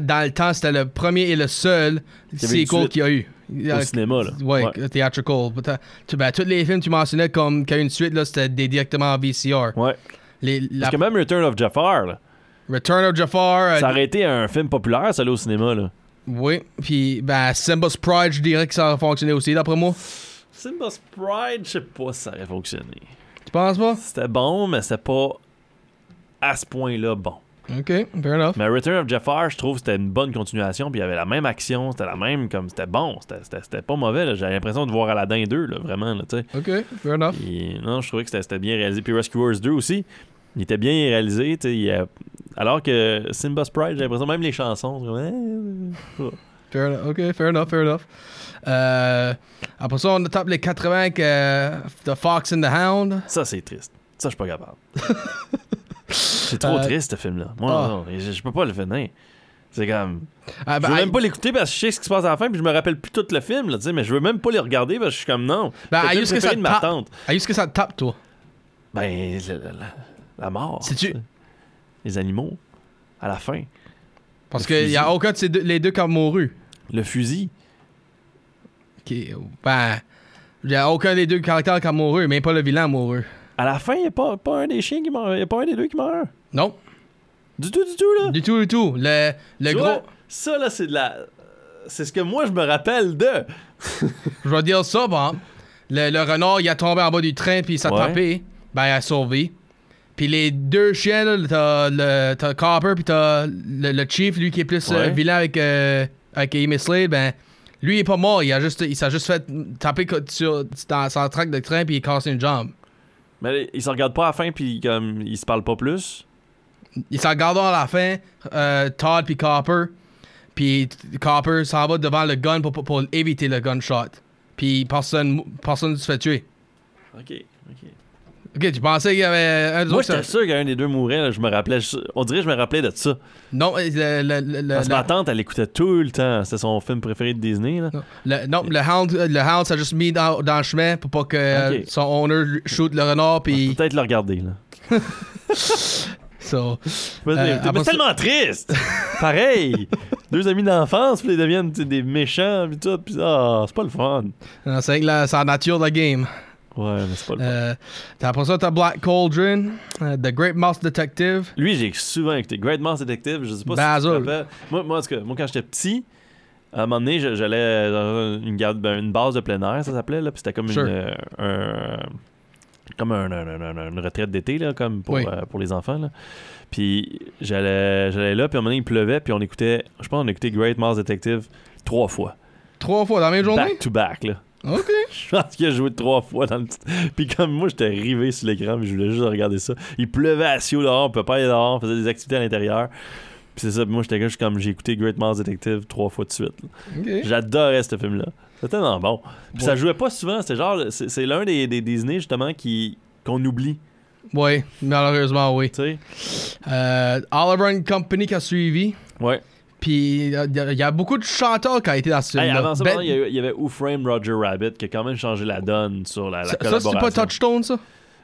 dans le temps, c'était le premier et le seul sequel qu'il y a eu. Au cinéma, là. Ouais, Ouais. theatrical. Euh, tu- ben, tous les films que tu mentionnais comme qu'il y a eu une suite, là, c'était des directement en VCR. Ouais. Les, la- Parce que même Return of Jafar, là, Return of Jafar. euh, ça aurait été un film populaire, ça, là, au cinéma. Là. Oui, puis ben, Simba's Pride, je dirais que ça aurait fonctionné aussi, d'après moi. Simba's Pride, je sais pas si ça aurait fonctionné. Tu penses pas? C'était bon, mais c'était pas à ce point-là bon. Ok, fair enough. Mais Return of Jafar, je trouve que c'était une bonne continuation, puis il y avait la même action, c'était la même, comme c'était bon, c'était- pas mauvais. J'avais l'impression de voir Aladdin 2, là, vraiment, là, tu sais. Ok, fair enough. Non, je trouvais que c'était bien réalisé. Puis Rescuers 2 aussi, il était bien réalisé, il a- Alors que Simba's Pride, j'ai l'impression, même les chansons, comme, eh, Fair enough. Ok, fair enough, fair enough. Euh, après ça, on tape les 80 avec euh, The Fox and the Hound. ça c'est triste. Ça, je suis pas capable. c'est trop Euh, triste, ce film-là. Moi, ah. non, je, je peux pas le finir. C'est comme. Ah, je ben, veux I- même pas l'écouter parce que je sais ce qui se passe à la fin, puis je me rappelle plus tout le film, là, mais je veux même pas les regarder parce que je suis comme non. Ben, le que ça de ma tante. Que ça te tape, toi? Ben, la mort. C'est-tu-. Les animaux. À la fin. Parce qu'il y a aucun de ces deux, les deux qui ont mouru. Le fusil. Ok, Ben, il y a aucun des deux caractères qui a mouru, même pas le vilain a mouru. À la fin, il n'y a pas, pas un des chiens qui meurt. Il a pas un des deux qui meurt? Non, Du tout, du tout, là? du tout, du tout. Le, le gros. vois, ça, là, c'est de la. C'est ce que moi, je me rappelle de. Je vais dire ça, bon. Le, le renard, il a tombé en bas du train, puis il s'est Ouais. Ben, il a sauvé. Puis les deux chiens, là, t'as le t'as Copper, puis t'as le, le Chief, lui qui est plus euh, Ouais. vilain avec, euh, avec Amy Slade, ben, lui, il est pas mort. Il, a juste, il s'est juste fait taper sur, dans son track de train, puis il a cassé une jambe. Mais ils se regardent pas à la fin, puis comme, ils se parlent pas plus? Il s'en regarde à la fin, euh, Todd puis Copper. Puis Copper s'en va devant le gun pour, pour, pour éviter le gunshot. Puis personne, personne se fait tuer. Ok, ok. Ok, tu pensais qu'il y avait un des Moi, autres, j'étais ça- sûr qu'un des deux mourait, là, je me rappelais. je- On dirait que je me rappelais de ça. Non, le, le, le, le- Parce que ma tante, elle écoutait tout le temps. C'était son film préféré de Disney, là. non, le- non, le hound, le hound s'est juste mis dans, dans le chemin pour pas que euh, son owner shoot le renard. Puis. Peut-être le regarder, là. So, Mais, Euh, après c'est ça- tellement triste! Pareil! Deux amis d'enfance, puis ils deviennent tu sais, des méchants, puis tout, puis ah, c'est pas le fun. non, c'est la, c'est la nature de la game. Ouais, mais c'est pas le. Euh, t'as- après ça, t'as Black Cauldron, euh, The Great Mouse Detective. Lui, j'ai souvent écouté Great Mouse Detective, je sais pas Basil. si tu te rappelles. Moi, cas, moi, quand j'étais petit, à un moment donné, j'allais dans une, garde, ben, une base de plein air, ça s'appelait, là, puis c'était comme Sure. une, euh, un- comme un- un- un- un- une retraite d'été, là, comme pour, Oui. euh, pour les enfants, là. Puis j'allais j'allais là, puis à un moment donné, il pleuvait, puis on écoutait, je pense qu'on écoutait Great Mouse Detective trois fois. Trois fois dans la même journée? Back to back, là. Ok. Je pense qu'il a joué trois fois dans le. Puis comme moi, j'étais rivé sur l'écran, puis je voulais juste regarder ça. Il pleuvait à Sio dehors, on peut pas aller dehors, on faisait des activités à l'intérieur. Puis c'est ça, puis moi j'étais comme j'ai écouté Great Mouse Detective trois fois de suite. là. Ok. J'adorais ce film-là. C'était tellement bon. Puis ça jouait pas souvent, c'était genre. C'est c'est l'un des, des Disney justement qui qu'on oublie. Oui, malheureusement, oui. Tu sais? Euh, Oliver and Company qui a suivi. Ouais. Puis il y, a- beaucoup de chanteurs qui ont été dans ce Hey, film-là. avant ça, Ben- il y avait Who Roger Rabbit qui a quand même changé la donne sur la, la ça, ça, collaboration. c'est pas Touchstone, ça?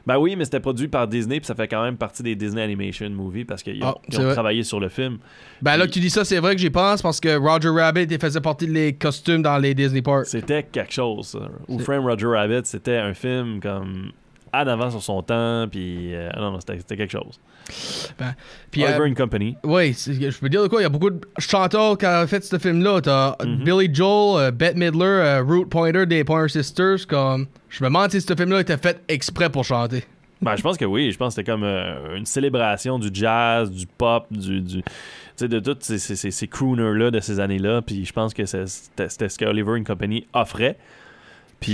Ben oui, mais c'était produit par Disney, puis ça fait quand même partie des Disney Animation Movies parce qu'ils ont, Ah, ont travaillé sur le film. Ben là que tu dis ça, c'est vrai que j'y pense parce que Roger Rabbit il faisait partie des costumes dans les Disney Parks. C'était quelque chose, ça. Who Roger Rabbit, c'était un film comme en avant sur son temps, puis euh, non, non, c'était quelque chose. Puis, euh, Oliver and Company. oui, je peux dire de quoi, il y a beaucoup de chanteurs qui ont fait ce film-là. T'as Mhm. Billy Joel, euh, Bette Midler, euh, Root Pointer des Pointer Sisters. Comme, je me demande si ce film-là était fait exprès pour chanter. Ben, je pense que oui, je pense que c'était comme euh, une célébration du jazz, du pop, du. du de tous ces, ces, ces- crooners-là de ces années-là, puis je pense que c'était ce que Oliver and Company offrait.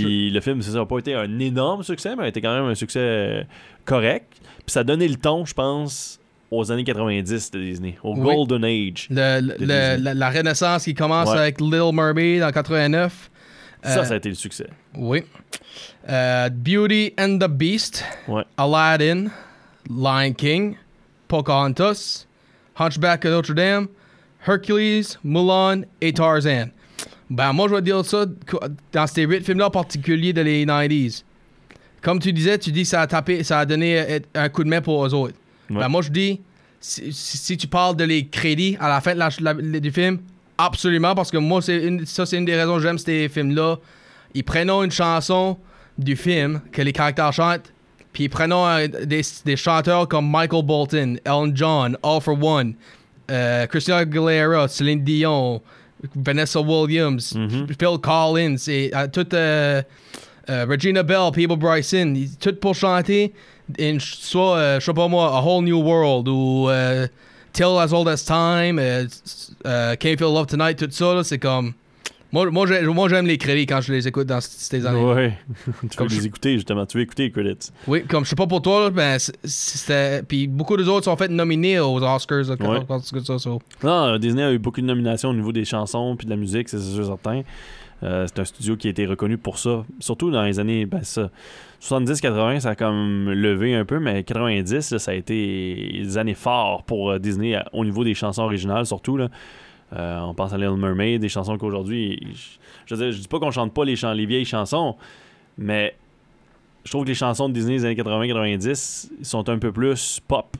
Puis le film, c'est ça, n'a pas été un énorme succès, mais a été quand même un succès euh, correct. Puis ça a donné le ton, je pense, aux années 90 de Disney, au Oui. Golden Age. Le- le- De Disney. la, la renaissance qui commence Ouais. avec Little Mermaid en 89. Ça, Euh, ça a été le succès. Oui. Euh, Beauty and the Beast. Ouais. Aladdin. Lion King, Pocahontas, Hunchback of Notre Dame, Hercules, Mulan et Tarzan. Ben, moi, je vais dire ça dans ces huit films-là en particulier de les 90s. Comme tu disais, tu dis que ça a tapé, ça a donné euh, un coup de main pour eux autres. Ouais. Ben, moi, je dis, si, tu parles de les crédits à la fin de la- la- du film, absolument, parce que moi, c'est une- ça, c'est une des raisons que j'aime ces films-là. Ils prennent une chanson du film que les caractères chantent, puis ils prennent euh, des, des chanteurs comme Michael Bolton, Elton John, All for One, euh, Christina Aguilera, Celine Dion, Vanessa Williams, Mhm. Phil Collins, eh, et euh, tout, euh, euh, Regina Bell, People Bryson, tout pour chanter, une soit, je sais pas moi, A Whole New World ou euh, Till As Old As Time, euh, euh, Can't Feel Love Tonight, tout ça, là, c'est comme. Moi, moi, j'ai- moi, j'aime les crédits quand je les écoute dans ces années. Ouais. tu Comme veux les je- écouter, justement. Tu veux écouter les credits. Oui, comme je sais pas pour toi, ben, c- c'était. Puis beaucoup des autres sont fait nominés aux Oscars, là, quand- Ouais. quand c'est que ça, ça. Non, euh, Disney a eu beaucoup de nominations au niveau des chansons puis de la musique, c'est sûr certain. Euh, c'est un studio qui a été reconnu pour ça. Surtout dans les années ben, ça, 70-80, ça a comme levé un peu, mais 90, là, ça a été des années fortes pour euh, Disney à- au niveau des chansons originales, surtout. Là. Euh, on pense à Little Mermaid, des chansons qu'aujourd'hui. Je, je, dis pas qu'on chante pas les, chants, les vieilles chansons, mais je trouve que les chansons de Disney des années 80-90 sont un peu plus pop,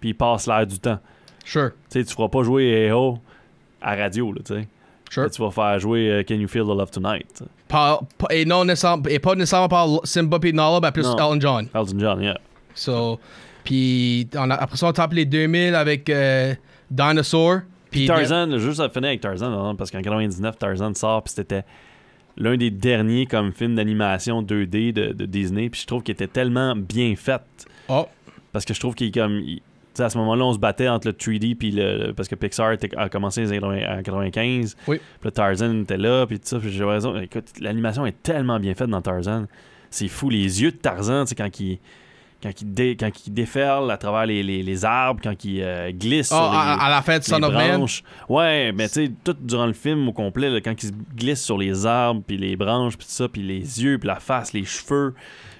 puis ils passent l'air du temps. Sure, Tu sais, tu feras pas jouer Hey Ho à radio, là, tu sais. sure. Tu vas faire jouer euh, Can You Feel the Love Tonight? Par- et, non et pas nécessairement par Simba puis Nala, ben plus. Elton John. Elton John, yeah. So, puis après ça, on tape les 2000 avec euh, Dinosaur. Puis Tarzan, juste à finir avec Tarzan, non, parce qu'en 99, Tarzan sort, puis c'était l'un des derniers comme film d'animation 2D de, de Disney, puis je trouve qu'il était tellement bien fait, Oh, parce que je trouve qu'il est comme... il- à ce moment-là, on se battait entre le 3D puis le... Parce que Pixar a commencé en 95. Oui. Puis le Tarzan était là, puis tout ça. Puis j'ai raison. Écoute, l'animation est tellement bien faite dans Tarzan. C'est fou. Les yeux de Tarzan, tu sais, quand il... Quand il, dé- quand il déferle à travers les, les- les arbres, quand il euh, glisse Oh, sur les, à, à la fin de Son les of Man. branches. Ouais, mais tu sais, tout durant le film au complet, là, quand il se glisse sur les arbres, puis les branches, puis tout ça, puis les yeux, puis la face, les cheveux,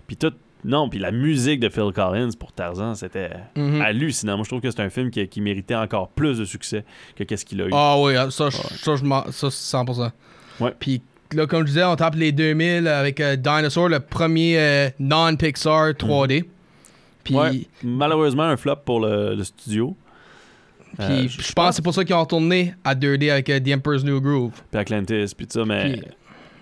puis tout. Non, puis la musique de Phil Collins pour Tarzan, c'était Mhm. hallucinant. Moi, je trouve que c'est un film qui, qui méritait encore plus de succès que qu'est-ce qu'il a eu. Ah oui, ça, je- ça, je ça, c'est 100%. Ouais. Puis là, comme je disais, on tape les 2000 avec euh, Dinosaur, le premier euh, non-Pixar 3D. Puis, Ouais, malheureusement, un flop pour le, le studio. puis Euh, je pense que c'est pour ça qu'ils ont retourné à 2D avec euh, The Emperor's New Groove. Puis Atlantis, puis tout ça, mais,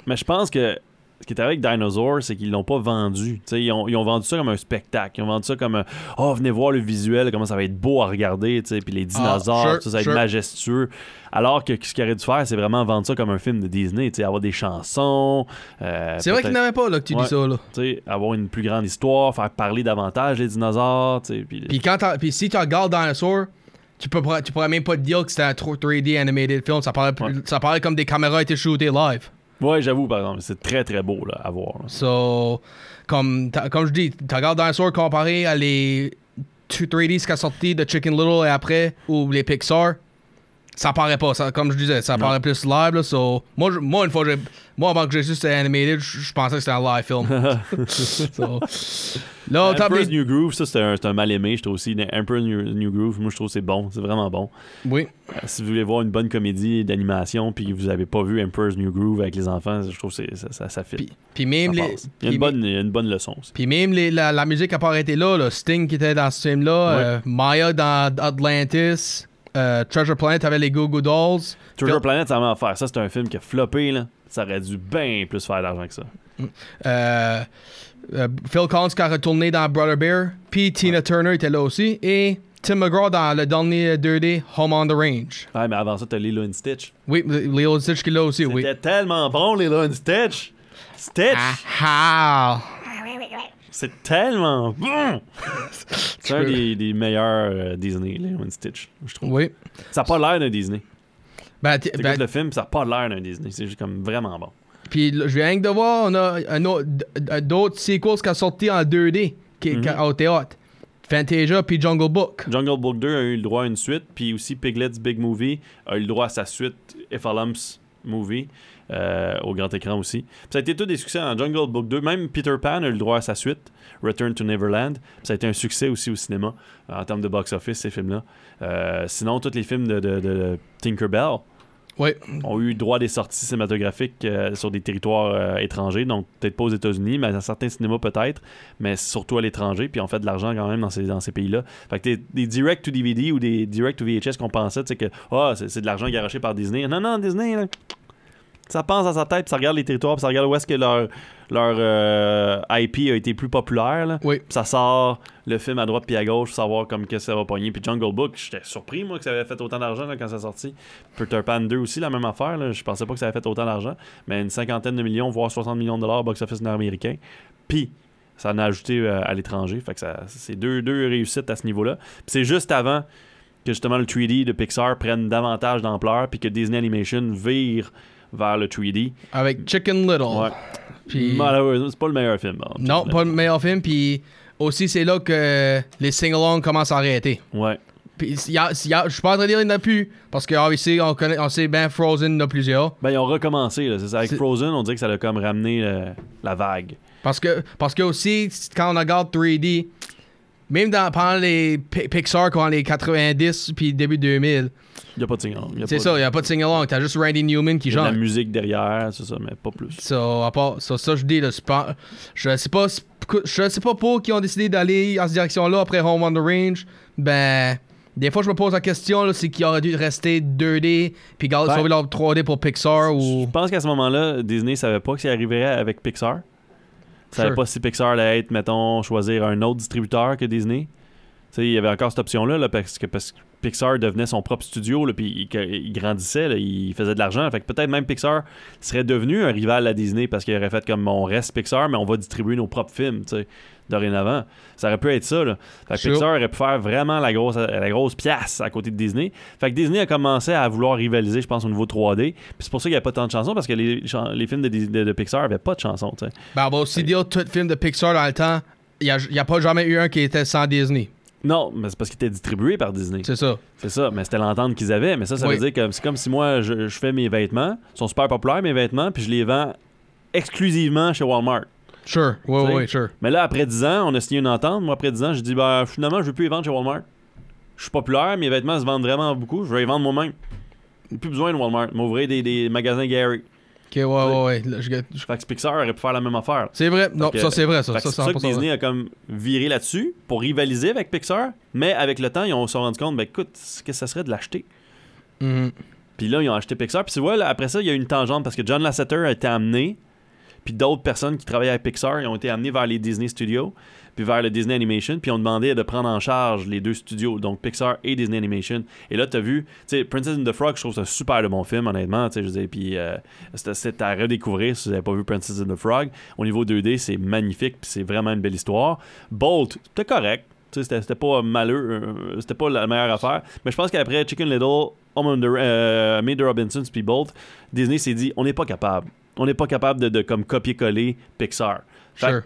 mais je pense que ce qui est avec Dinosaur, c'est qu'ils l'ont pas vendu. Ils, ont, ils ont vendu ça comme un spectacle. Ils ont vendu ça comme un, Oh, venez voir le visuel, comment ça va être beau à regarder, puis les dinosaures, Ah, sure, ça, ça va sure. être majestueux. Alors que ce qu'ils auraient dû faire, c'est vraiment vendre ça comme un film de Disney, avoir des chansons. euh, C'est vrai qu'ils n'avaient pas là, que tu Ouais. dis ça. Là. avoir une plus grande histoire, faire parler davantage les dinosaures, puis- quand si tu regardes Dinosaur, tu, peux, tu pourrais même pas te dire que c'était un 3D animated film. Ça parlait, Ouais. ça parlait comme des caméras étaient shootées live. Ouais, j'avoue, par exemple, c'est très très beau là, à voir. So, comme, comme je dis, tu regardes Dinosaur comparé à les 3D qui sont sortis de Chicken Little et après, ou les Pixar, ça paraît pas. Ça, comme je disais, ça paraît plus live. Là, so, moi, je- moi, une fois, j'ai- moi, avant que j'ai su c'était animated, je je pensais que c'était un live film. So, là, Emperor's New Groove, ça c'est un, mal aimé, je trouve aussi. Emperor's New, New Groove, moi je trouve que c'est bon, c'est vraiment bon. Oui. Euh, si vous voulez voir une bonne comédie d'animation puis que vous avez pas vu Emperor's New Groove avec les enfants, je trouve que ça, ça, ça fit. Puis, puis même les. Il y a une bonne, il y a une bonne leçon aussi. Puis même les- la, la musique a pas arrêté là, là. Sting qui était dans ce film-là, euh, Maya dans Atlantis, euh, Treasure Planet avec les Goo Goo Dolls. Treasure Planet, ça en faire. Ça, c'est un film qui a floppé, là. Ça aurait dû bien plus faire d'argent que ça. Euh, euh, Phil Collins qui a retourné dans Brother Bear. Puis Tina Turner était là aussi. Et Tim McGraw dans le dernier 2D Home on the Range. Ouais, mais avant ça, t'as Lilo and Stitch. Oui, Leo Stitch qui est là aussi, oui. C'était tellement bon, Lilo and Stitch! Stitch! Ah, C'est tellement bon! c'est un des, des meilleurs euh, Disney, Lilo Stitch, je trouve. Oui. Ça n'a pas l'air d'un Disney. Ben, t- ben, le film, ça n'a pas l'air d'un Disney. C'est juste comme vraiment bon. Puis je viens de voir, on a un autre- d- d'autres sequels qui sont sortis en 2D qui, Mhm. qui- au théâtre. Fantasia puis Jungle Book. Jungle Book 2 a eu le droit à une suite, puis aussi Piglet's Big Movie a eu le droit à sa suite, Effalumps, movie euh, au grand écran aussi. Puis ça a été tout des succès en Jungle Book 2. Même Peter Pan a eu le droit à sa suite, Return to Neverland. Ça a été un succès aussi au cinéma en termes de box-office, ces films-là. Euh, sinon, tous les films de, de, de Tinkerbell Ouais. ont eu droit à des sorties cinématographiques euh, sur des territoires euh, étrangers, donc peut-être pas aux États-Unis, mais dans certains cinémas peut-être, mais surtout à l'étranger, puis on fait de l'argent quand même dans ces, pays-là. Fait que des, des direct to DVD ou des direct to VHS qu'on pensait, tu sais, que ah, c'est, c'est de l'argent garoché par Disney. Non, non, Disney, là, ça pense dans sa tête, puis ça regarde les territoires, puis ça regarde où est-ce que leur, leur euh, IP a été plus populaire. Là. Oui. Puis ça sort le film à droite puis à gauche pour savoir comme que ça va pogner. Puis Jungle Book, j'étais surpris moi que ça avait fait autant d'argent là, quand ça sorti. Peter Pan 2 aussi, la même affaire. Là. Je pensais pas que ça avait fait autant d'argent. Mais une cinquantaine de millions, voire 60 millions de dollars box-office nord-américain. Puis ça en a ajouté euh, à l'étranger. Fait que ça, c'est deux, deux réussites à ce niveau-là. Puis c'est juste avant que justement le 3D de Pixar prenne davantage d'ampleur puis que Disney Animation vire vers le 3D. Avec Chicken Little. Ouais. Puis- Malheureusement, c'est pas le meilleur film. Non, pas le meilleur film. Puis aussi, c'est là que les sing-alongs commencent à arrêter. Ouais. Puis je suis pas en train de dire qu'il n'y en a plus. Parce que obviously, on, connaît, on sait bien Frozen, il y en a plusieurs. Ben, ils ont recommencé, là, c'est ça. Avec Frozen, on dirait que ça a comme ramené euh, la vague. Parce que, parce que aussi, quand on regarde 3D, même dans, pendant les Pi- Pixar, quand les 90 puis début 2000, Il n'y a pas de a c'est ça, il n'y a pas de sing-along. T'as juste Randy Newman qui y a de chante. la musique derrière, c'est ça, mais pas plus. So, à part, ça, je dis, pas- je sais pas, c'est- je sais pas pour qui ont décidé d'aller en cette direction-là après Home on the Range. Ben, des fois, je me pose la question, c'est qu'ils auraient dû rester 2D puis garder Ben, sauver leur 3D pour Pixar ou. Je pense qu'à ce moment-là, Disney savait pas que ça arriverait avec Pixar. Ils savait Sure. pas si Pixar allait être, mettons, choisir un autre distributeur que Disney. Il y avait encore cette option-là, là, parce, que, parce que Pixar devenait son propre studio, puis il, il grandissait, là, il faisait de l'argent. Fait que peut-être même Pixar serait devenu un rival à Disney parce qu'il aurait fait comme on reste Pixar, mais on va distribuer nos propres films, tu sais, dorénavant. Ça aurait pu être ça, là. Fait que Sure. Pixar aurait pu faire vraiment la grosse, la grosse pièce à côté de Disney. Fait que Disney a commencé à vouloir rivaliser, je pense, au niveau 3D. Puis c'est pour ça qu'il n'y avait pas tant de chansons, parce que les, films de, de- de Pixar n'avaient pas de chansons, tu sais. Ben, on va aussi dire tout film de Pixar dans le temps, il n'y a, y a pas jamais eu un qui était sans Disney. Non, mais c'est parce qu'ils étaient distribués par Disney. C'est ça. C'est ça, mais c'était l'entente qu'ils avaient. Mais ça, ça Oui. veut dire que c'est comme si moi, je, je fais mes vêtements, ils sont super populaires, mes vêtements, puis je les vends exclusivement chez Walmart. Sure. T'sais. ouais, sure. Mais là, après 10 ans, on a signé une entente. Moi, après 10 ans, je dis, ben, finalement, je veux plus les vendre chez Walmart. Je suis populaire, mes vêtements se vendent vraiment beaucoup, je vais les vendre moi-même. Plus besoin de Walmart. M'ouvrir des, des magasins Gary. Ok, ouais, ouais, ouais. Là, je Fait que Pixar aurait pu faire la même affaire. C'est vrai. Non, que- ça, c'est vrai, ça. Fait que Ça, c'est pour ça que 100% Disney a comme viré là-dessus pour rivaliser avec Pixar, mais avec le temps, ils ont se sont rendu compte, ben écoute, qu'est-ce que ça serait de l'acheter? Mhm. Puis là, ils ont acheté Pixar. Puis tu vois, là, après ça, il y a eu une tangente parce que John Lasseter a été amené, puis d'autres personnes qui travaillaient avec Pixar, ils ont été amenés vers les Disney Studios, puis vers le Disney Animation, puis ont demandé de prendre en charge les deux studios, donc Pixar et Disney Animation. Et là, tu as vu, tu sais, Princess and the Frog, je trouve c'est un super de bon film, honnêtement. Tu sais, je veux dire, puis euh, c'est à redécouvrir si vous n'avez pas vu Princess and the Frog. Au niveau 2D, c'est magnifique, puis c'est vraiment une belle histoire. Bolt, c'était correct. Tu sais, C'était pas malheur, euh, c'était pas la meilleure affaire. Mais je pense qu'après Chicken Little, Home on the, euh, Made Robinsons puis Bolt, Disney s'est dit on n'est pas capable. On n'est pas capable de, de comme copier-coller Pixar. Sure.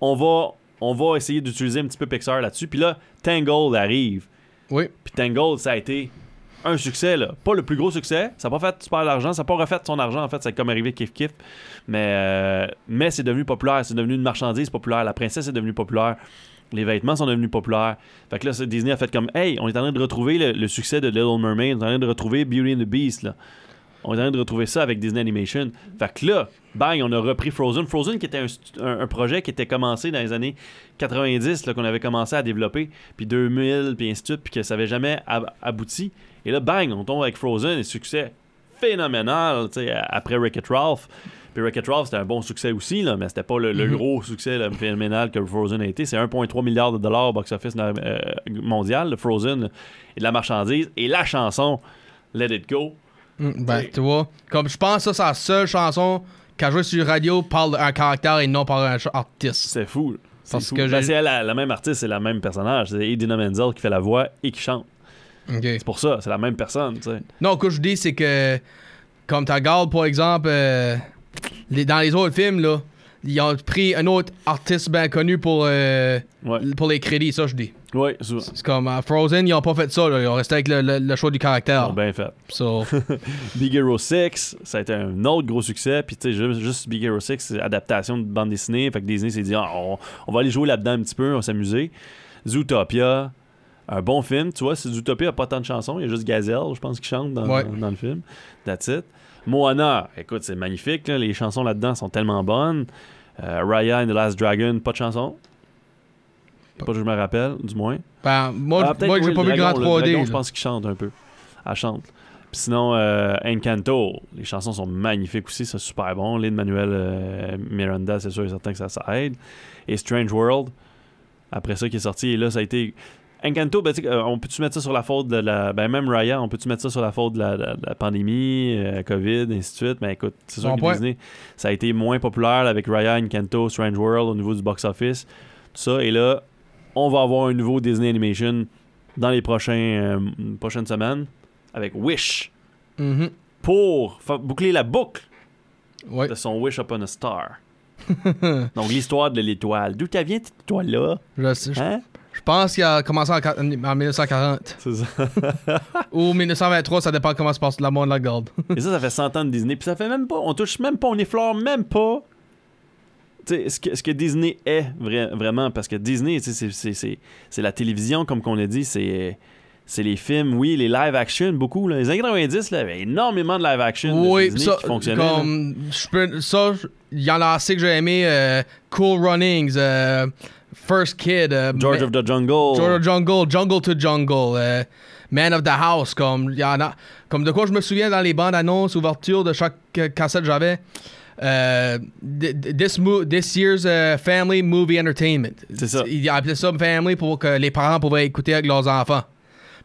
on va, on va essayer d'utiliser un petit peu Pixar là-dessus. Puis là, Tangled arrive. Oui. Puis Tangled, ça a été un succès, là. Pas le plus gros succès. Ça n'a pas fait super d'argent. Ça n'a pas refait son argent, en fait. C'est comme arrivé kiff-kiff. Mais, euh, mais c'est devenu populaire. C'est devenu une marchandise populaire. La princesse est devenue populaire. Les vêtements sont devenus populaires. Fait que là, Disney a fait comme Hey, on est en train de retrouver le, le succès de Little Mermaid. On est en train de retrouver Beauty and the Beast, là. On est en train de retrouver ça avec Disney Animation. Fait que là, bang, on a repris Frozen. Frozen qui était un, stu- un- un projet qui était commencé dans les années 90, là, qu'on avait commencé à développer, puis 2000, puis ainsi de suite, puis que ça n'avait jamais ab- abouti. Et là, bang, on tombe avec Frozen, et succès phénoménal, tu sais, après Wreck-It Ralph. Puis Wreck-It Ralph, c'était un bon succès aussi, là, mais c'était pas le, le Mhm. gros succès là, phénoménal que Frozen a été. C'est 1,3 milliard de dollars au box-office euh, mondial, le Frozen, et de la marchandise. Et la chanson, Let It Go, Mm, Ben, tu vois. Comme je pense que ça, c'est la seule chanson qu'à jouer sur la radio parle d'un caractère et non par un artiste. C'est fou. Parce fou. que Ben, c'est la, la même artiste, c'est la même personnage. C'est Idina Menzel qui fait la voix et qui chante. C'est pour ça, c'est la même personne, tu sais. Non, ce que je dis, c'est que, comme tu regardes, par exemple, euh, les- dans les autres films, là, ils ont pris un autre artiste bien connu pour, euh, Ouais. pour les crédits, ça, je dis. Souvent. C'est comme à Frozen, ils ont pas fait ça. Là. Ils ont resté avec le, le- le choix du Ils caractère. ont bien fait. So, Big Hero 6, ça a été un autre gros succès. Puis, tu sais, juste, Big Hero 6, c'est adaptation de bande dessinée. Fait que Disney s'est dit, Ah, on, on va aller jouer là-dedans un petit peu, on va s'amuser. Zootopia, un bon film. Tu vois, c'est Zootopia, il n'y a pas tant de chansons. Il y a juste Gazelle, je pense, qui chante dans, Ouais. dans le film. That's it. Moana, écoute, c'est magnifique. là. Les chansons là-dedans sont tellement bonnes. Euh, Raya and the Last Dragon, pas de chansons. Pas que je me rappelle, du moins. ben, moi, Ah, moi oui, j'ai pas le vu Grand le 3D. dragon, je là. pense qu'il chante un peu. Elle chante. Puis sinon, euh, Encanto, les chansons sont magnifiques aussi, c'est super bon. Lin Manuel euh, Miranda, c'est sûr et certain que ça, ça aide. Et Strange World, après ça qui est sorti, et là ça a été. Encanto, ben, euh, on peut-tu mettre ça sur la faute de la. Ben, même Raya, on peut-tu mettre ça sur la faute de la, de pandémie, euh, COVID, et ainsi de suite? Mais écoute, c'est sûr Bon que point. Disney, ça a été moins populaire avec Raya, Encanto, Strange World au niveau du box-office. Tout ça. Et là, on va avoir un nouveau Disney Animation dans les prochains, euh, prochaines semaines avec Wish Mhm. pour boucler la boucle Ouais. de son Wish Upon a Star. Donc, l'histoire de l'étoile. D'où t'as vient cette étoile-là? Je, sais- je- Hein? Je pense qu'il a commencé en, quat- en 1940. C'est ça. Ou 1923, ça dépend comment se passe la monde la garde. Et ça, ça fait 100 ans de Disney. Puis ça fait même pas, on touche même pas, on effleure même pas ce que, ce que Disney est vra- vraiment. Parce que Disney, c'est- la télévision, comme qu'on a dit, c'est. C'est les films, oui, les live action, beaucoup. Là. Les années 90, là, il y avait énormément de live action de Oui, Disney ça, qui fonctionnaient. là. comme, je peux, ça, il y en a assez que j'ai aimé. euh, cool Runnings, euh, First Kid, euh, George Ma- of the Jungle. George of the Jungle, Jungle to Jungle, euh, Man of the House, comme, il y en a, comme de quoi je me souviens dans les bandes annonces, ouverture de chaque euh, cassette que j'avais. Euh, th- th- this, mo- this year's euh, Family Movie Entertainment. C'est ça. Ils appelaient ça Family pour que les parents pouvaient écouter avec leurs enfants.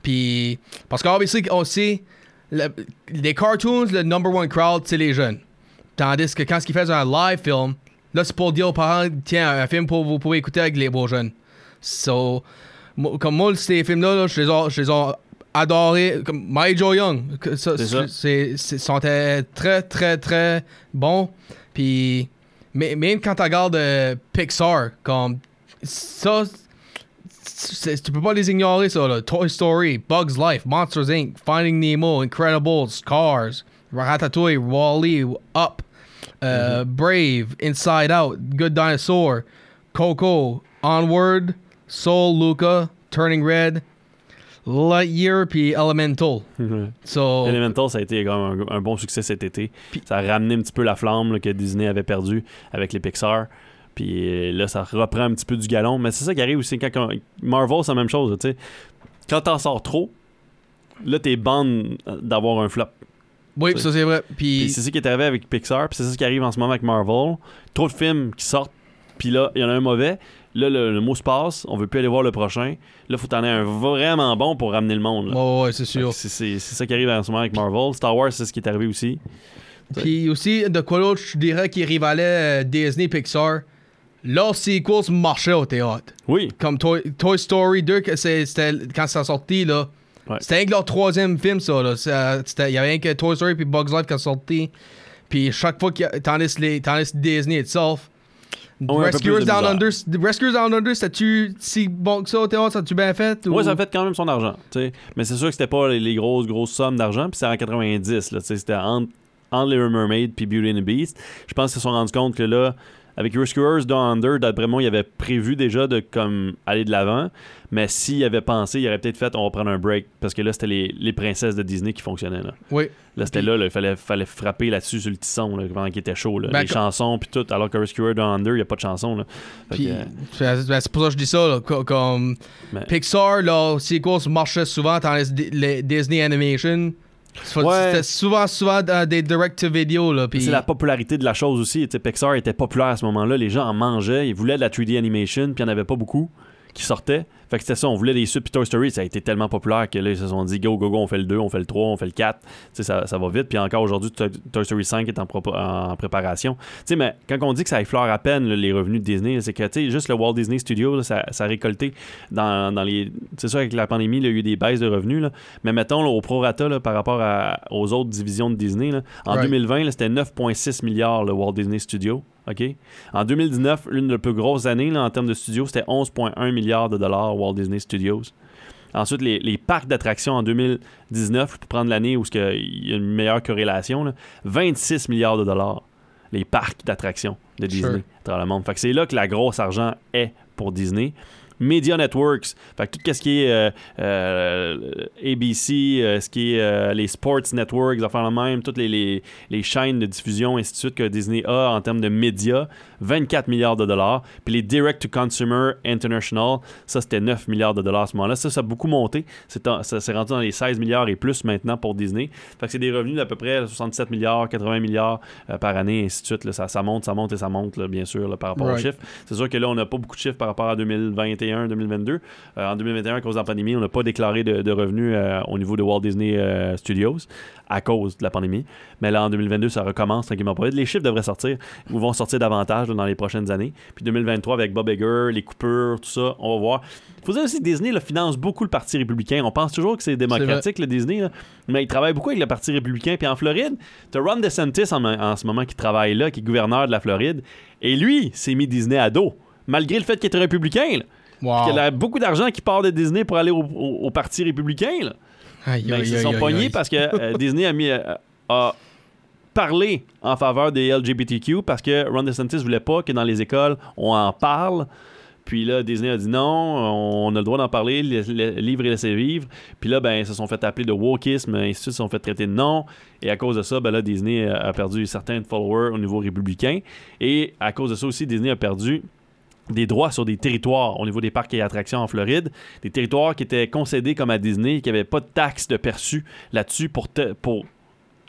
Puis, parce qu'obviously, on sait, le- les cartoons, le number one crowd, c'est les jeunes. Tandis que quand ils faisaient un live film, là, c'est pour dire aux parents, tiens, un film pour vous pouvez écouter avec les beaux jeunes. So, comme moi, ces films-là, là, je les ai, je les ai adorés. Comme My Joe Young, C'est euh, très, très, très bons. Puis, mais, même quand tu regardes euh, Pixar, comme ça, tu peux pas les ignorer, ça. Là. Toy Story, Bugs Life, Monsters Inc., Finding Nemo, Incredibles, Cars, Ratatouille, Wall-E, Up, euh, Brave, Inside Out, Good Dinosaur, Coco, Onward, Soul, Luca, Turning Red, Lightyear, puis Elemental. So, Elemental, ça a été un, un bon succès cet été. ça a ramené un petit peu la flamme là, que Disney avait perdue avec les Pixar. Puis euh, là, ça reprend un petit peu du galon. Mais c'est ça qui arrive aussi quand Marvel, c'est la même chose. sais. Quand t'en sors trop, là, t'es bande d'avoir un flop. Oui, ça c'est vrai. Puis c'est ça qui est arrivé avec Pixar, puis c'est ça qui arrive en ce moment avec Marvel. Trop de films qui sortent, puis là, il y en a un mauvais. Là, le, le mot se passe, on veut plus aller voir le prochain. Là, faut t'en aies un vraiment bon pour ramener le monde. là. ouais, ouais, c'est sûr. C'est ça qui arrive en ce moment avec Marvel. Star Wars, c'est ce qui est arrivé aussi. Puis aussi, de quoi d'autre, je dirais qui rivalait euh, Disney Pixar? Leurs sequels marchaient au théâtre. Oui, Comme Toy, Toy Story 2, que c'est- c'était quand ça sorti, là. Ouais. C'était rien que leur troisième film, ça. Là. C'était- Il y avait rien que Toy Story puis Bugs Life qui a sorti. Puis chaque fois tandis les tandis Disney itself. On a un peu plus Rescuers Down. Under, Rescuers Down Under, c'était-tu si bon que ça théâtre? Ça tu bien fait? ou- Ouais, ça a fait quand même son argent. Mais c'est sûr que c'était pas les, les grosses, grosses sommes d'argent. Puis c'est en 90. là, tu sais, C'était entre, entre Little Mermaid puis Beauty and the Beast. Je pense qu'ils se sont rendus compte que là, avec Rescuers Down Under, d'après moi, ils avaient prévu déjà de comme aller de l'avant. Mais s'ils avaient pensé, ils auraient peut-être fait on va prendre un break. Parce que là, c'était les, les princesses de Disney qui fonctionnaient. Là, Oui. là c'était là, il fallait, fallait frapper là-dessus sur le tisson là, pendant qu'il était chaud. Là. Ben, les chansons puis tout. Alors que Rescuers Down Under, il n'y a pas de chansons. Là. Fait Puis, que, c'est ben, c'est pour ça que je dis ça. Là, co- comme Mais- Pixar, là, sequels marchaient souvent dans les Disney Animation. C'était Ouais. souvent, souvent dans des direct-to-video. là. Puis, C'est la popularité de la chose aussi. Pixar était populaire à ce moment-là. Les gens en mangeaient. Ils voulaient de la 3D animation, puis il n'y en avait pas beaucoup qui sortaient. Fait que c'était ça. On voulait des suites. Puis Toy Story, ça a été tellement populaire que là, ils se sont dit go, go, go, on fait le 2, on fait le 3, on fait le 4. Tu sais, ça, ça va vite. Puis encore aujourd'hui, Toy, Story 5 est en, préparation. Tu sais, mais quand on dit que ça effleure à peine là, les revenus de Disney, c'est que, tu sais, juste le Walt Disney Studio, là, ça, ça a récolté dans, dans les. C'est sûr, avec la pandémie, il y a eu des baisses de revenus. Là. Mais mettons, au prorata, par rapport à- aux autres divisions de Disney, en Right. 2020, là, c'était 9,6 milliards le Walt Disney Studio. OK? En 2019, l'une des plus grosses années en termes de studio, c'était 11,1 milliards de dollars Walt Disney Studios. Ensuite, les, les parcs d'attractions en 2019, pour prendre l'année où il y a une meilleure corrélation, là, 26 milliards de dollars. Les parcs d'attractions de Disney Sure. travers le monde. Fait que c'est là que la grosse argent est pour Disney. Media Networks, fait que tout ce qui est euh, euh, ABC, euh, ce qui est les sports networks, enfin le même, toutes les, les, les chaînes de diffusion, ainsi de suite, que Disney a en termes de médias, 24 milliards de dollars. Puis les Direct to Consumer International, ça c'était 9 milliards de dollars à ce moment-là. Ça, ça a beaucoup monté. En- ça s'est rendu dans les 16 milliards et plus maintenant pour Disney. Fait que c'est des revenus d'à peu près 67 milliards, 80 milliards par année, ainsi de suite. là. Ça, ça monte, ça monte et ça monte, là, bien sûr, là, par rapport aux chiffres. C'est sûr que là, on n'a pas beaucoup de chiffres par rapport à 2021, 2022. Euh, en 2021, à cause de la pandémie, on n'a pas déclaré de, de revenus euh, au niveau de Walt Disney euh, Studios à cause de la pandémie. Mais là, en 2022, ça recommence tranquillement pas vite. Les chiffres devraient sortir ou vont sortir davantage là, dans les prochaines années. Puis 2023, avec Bob Iger, les coupures, tout ça, on va voir. Il faut dire aussi que Disney là, finance beaucoup le Parti républicain. On pense toujours que c'est démocratique, le Disney, là, mais il travaille beaucoup avec le Parti républicain. Puis en Floride, tu as Ron DeSantis en, en ce moment qui travaille là, qui est gouverneur de la Floride. Et lui, s'est mis Disney à dos, malgré le fait qu'il était républicain. là. Wow. Qu'il y a beaucoup d'argent qui part de Disney pour aller au, au- au Parti républicain. Là. Aïe, Ben, aïe, ils se sont pognés parce que euh, Disney a mis euh, a parlé en faveur des LGBTQ parce que Ron DeSantis voulait pas que dans les écoles on en parle. Puis là, Disney a dit non, on a le droit d'en parler, le, le- livre et laisser vivre. Puis là, ben, ils se sont fait appeler de wokisme, ainsi de suite, se sont fait traiter de non. Et à cause de ça, ben là, Disney a a perdu certains followers au niveau républicain. Et à cause de ça aussi, Disney a perdu des droits sur des territoires au niveau des parcs et attractions en Floride, des territoires qui étaient concédés comme à Disney, qui n'avaient pas de taxes de perçu là-dessus pour,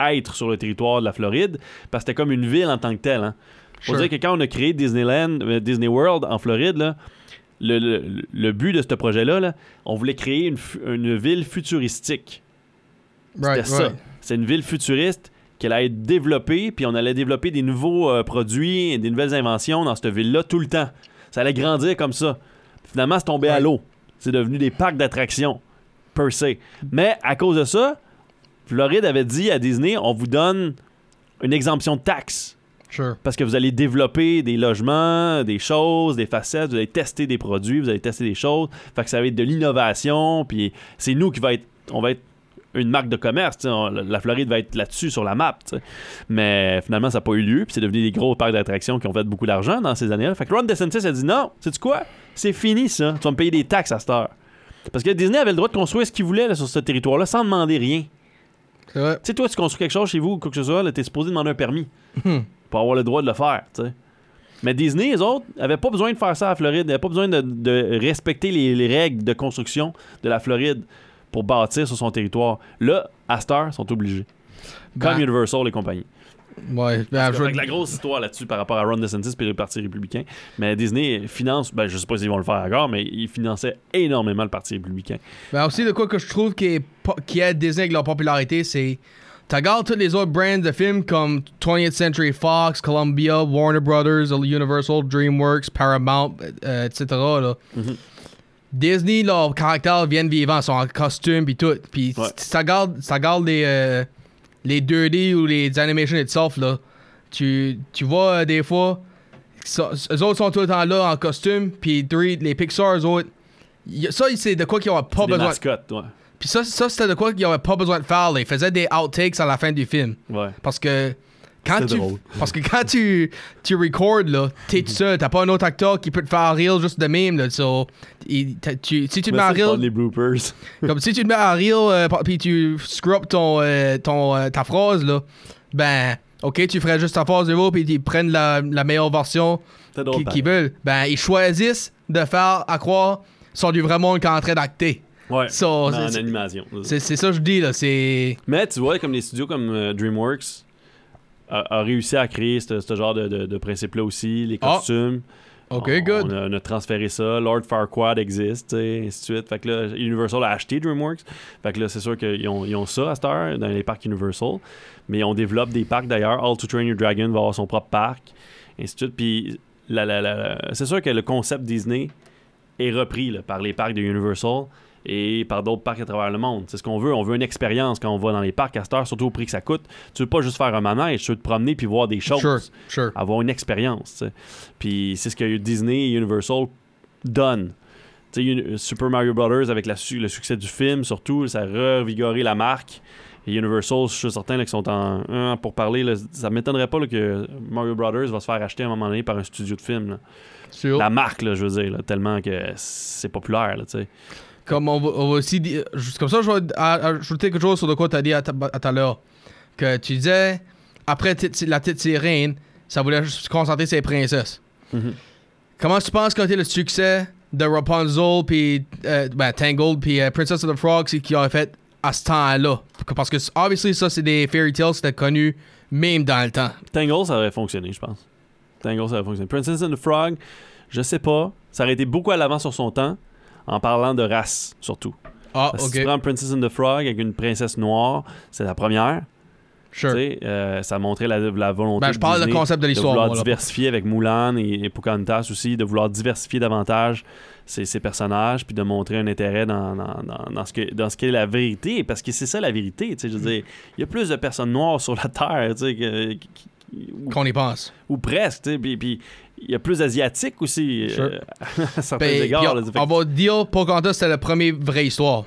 être sur le territoire de la Floride, parce que c'était comme une ville en tant que telle. Hein. Faut Sure. dire que quand on a créé Disneyland, euh, Disney World en Floride, là, le, le- le but de ce projet-là, là, on voulait créer une, ville futuristique. Right, C'était ça. right. C'est une ville futuriste qu'elle allait être développée, puis on allait développer des nouveaux euh, produits, et des nouvelles inventions dans cette ville-là tout le temps. Ça allait grandir comme ça. Finalement, c'est tombé à l'eau. C'est devenu des parcs d'attractions, per se. Mais à cause de ça, Floride avait dit à Disney, on vous donne une exemption de taxes. Sure. Parce que vous allez développer des logements, des choses, des facettes, vous allez tester des produits, vous allez tester des choses. Fait que ça va être de l'innovation, puis c'est nous qui va être. On va être une marque de commerce. sais, on- la Floride va être là-dessus sur la map. sais. Mais finalement, ça n'a pas eu lieu, puis c'est devenu des gros parcs d'attractions qui ont fait beaucoup d'argent dans ces années-là. Fait que Ron DeSantis a dit non, sais-tu quoi? C'est fini ça. Tu vas me payer des taxes à cette heure. Parce que Disney avait le droit de construire ce qu'il voulait là, sur ce territoire-là sans demander rien. Tu sais, toi, tu construis quelque chose chez vous ou quoi que ce soit, t'es supposé demander un permis Hmm. pour avoir le droit de le faire, sais. Mais Disney, les autres, avaient pas besoin de faire ça à Floride. Ils n'avaient pas besoin de, de respecter les, les règles de construction de la Floride pour bâtir sur son territoire. Là, ils sont obligés. Comme Ben, Universal et compagnie. Ouais, ben, je- que la grosse histoire là-dessus par rapport à Ron DeSantis et le Parti républicain. Mais Disney finance, ben, je sais pas s'ils vont le faire encore, mais ils finançaient énormément le Parti républicain. Ben aussi, de quoi que je trouve qui, est qui aide Disney avec leur popularité, c'est. Tu regardes tous les autres brands de films comme 20th Century Fox, Columbia, Warner Brothers, Universal, DreamWorks, Paramount, euh, etc. Là. Disney, leurs caractères viennent vivants, sont en costume puis tout. Puis Ouais. regardes, si tu regardes les, euh, les 2D ou les animations itself, là, tu, tu vois euh, des fois, ça, eux autres sont tout le temps là en costume, puis les Pixar, eux autres, y- ça, c'est de quoi qu'ils n'auraient pas besoin. mascottes, ouais. Puis ça, ça c'était de quoi qu'il n'y avait pas besoin de faire. là. Ils faisaient des outtakes à la fin du film. ouais. Parce que quand C'était tu drôle. parce que quand tu tu recordes là, t'es tout seul, t'as pas un autre acteur qui peut te faire rire juste de même là. So, il- t'as- tu, si tu te mets à rire, les bloopers. comme si tu te mets à rire euh, puis tu screw up ton euh, ton euh, ta phrase là, ben ok tu ferais juste ta phrase de mots puis ils prennent la, la meilleure version qu'ils veulent. Ben ils choisissent de faire à croire sont du vrai monde qui est en train d'acter. Ouais. So, en animation. C'est ça que je dis là, Mais tu vois, comme des studios comme euh, DreamWorks a, a réussi à créer ce genre de, de, de principe-là aussi, les Ah. costumes. ok on, good. On a, on a transféré ça. Lord Farquaad existe, sais, ainsi de suite. Fait que là, Universal a acheté DreamWorks. Fait que là, c'est sûr qu'ils ont, ils ont ça à cette heure dans les parcs Universal. Mais on développe des parcs d'ailleurs. All to Train Your Dragon va avoir son propre parc, ainsi de suite. Puis c'est sûr que le concept Disney est repris là, par les parcs de Universal et par d'autres parcs à travers le monde. C'est ce qu'on veut. On veut une expérience quand on va dans les parcs à cette heure, surtout au prix que ça coûte. Tu veux pas juste faire un manège, tu veux te promener puis voir des choses Sure, sure. avoir une expérience. Puis c'est ce que Disney et Universal donnent. Super Mario Brothers, avec la su- le succès du film, surtout, ça a revigoré la marque. Et Universal, je suis certain qu'ils sont en pour parler. Là, ça m'étonnerait pas là, que Mario Brothers va se faire acheter à un moment donné par un studio de film. là. La marque, je veux dire, tellement que c'est populaire. Sais. Comme on va, on va aussi dire. Comme ça, je vais ajouter quelque chose sur de quoi tu as dit à tout à l'heure. Que tu disais, après la petite sirène, ça voulait se concentrer sur les princesses. Mhm. Comment tu penses qu'a été le succès de Rapunzel, puis euh, ben, Tangled, puis euh, Princess of the Frog, c'est qui a fait à ce temps-là? Parce que, obviously, ça, c'est des fairy tales, c'était connu même dans le temps. Tangle, ça aurait fonctionné, je pense. Tangle, ça aurait fonctionné. Princess and the Frog, je sais pas. Ça aurait été beaucoup à l'avant sur son temps, en parlant de race, surtout. Ah, Parce que ok. Si tu prends Princess and the Frog avec une princesse noire, c'est la première. Sure. Euh, ça montrait la, la volonté Ben, de je parle du Disney concept de de l'histoire. vouloir moi, diversifier avec Mulan et, et Pocahontas aussi, de vouloir diversifier davantage ses, ses personnages, puis de montrer un intérêt dans, dans, dans, dans ce que dans ce qu'est la vérité, parce que c'est ça la vérité. tu sais, Je veux dire, il y a plus de personnes noires sur la terre, tu sais, que- ou, Qu'on y pense. ou presque, puis, puis il y a plus d'asiatiques aussi, Sure. euh, à certains Ben, égards. là, on, va dire Pocahontas, c'était la première vraie histoire.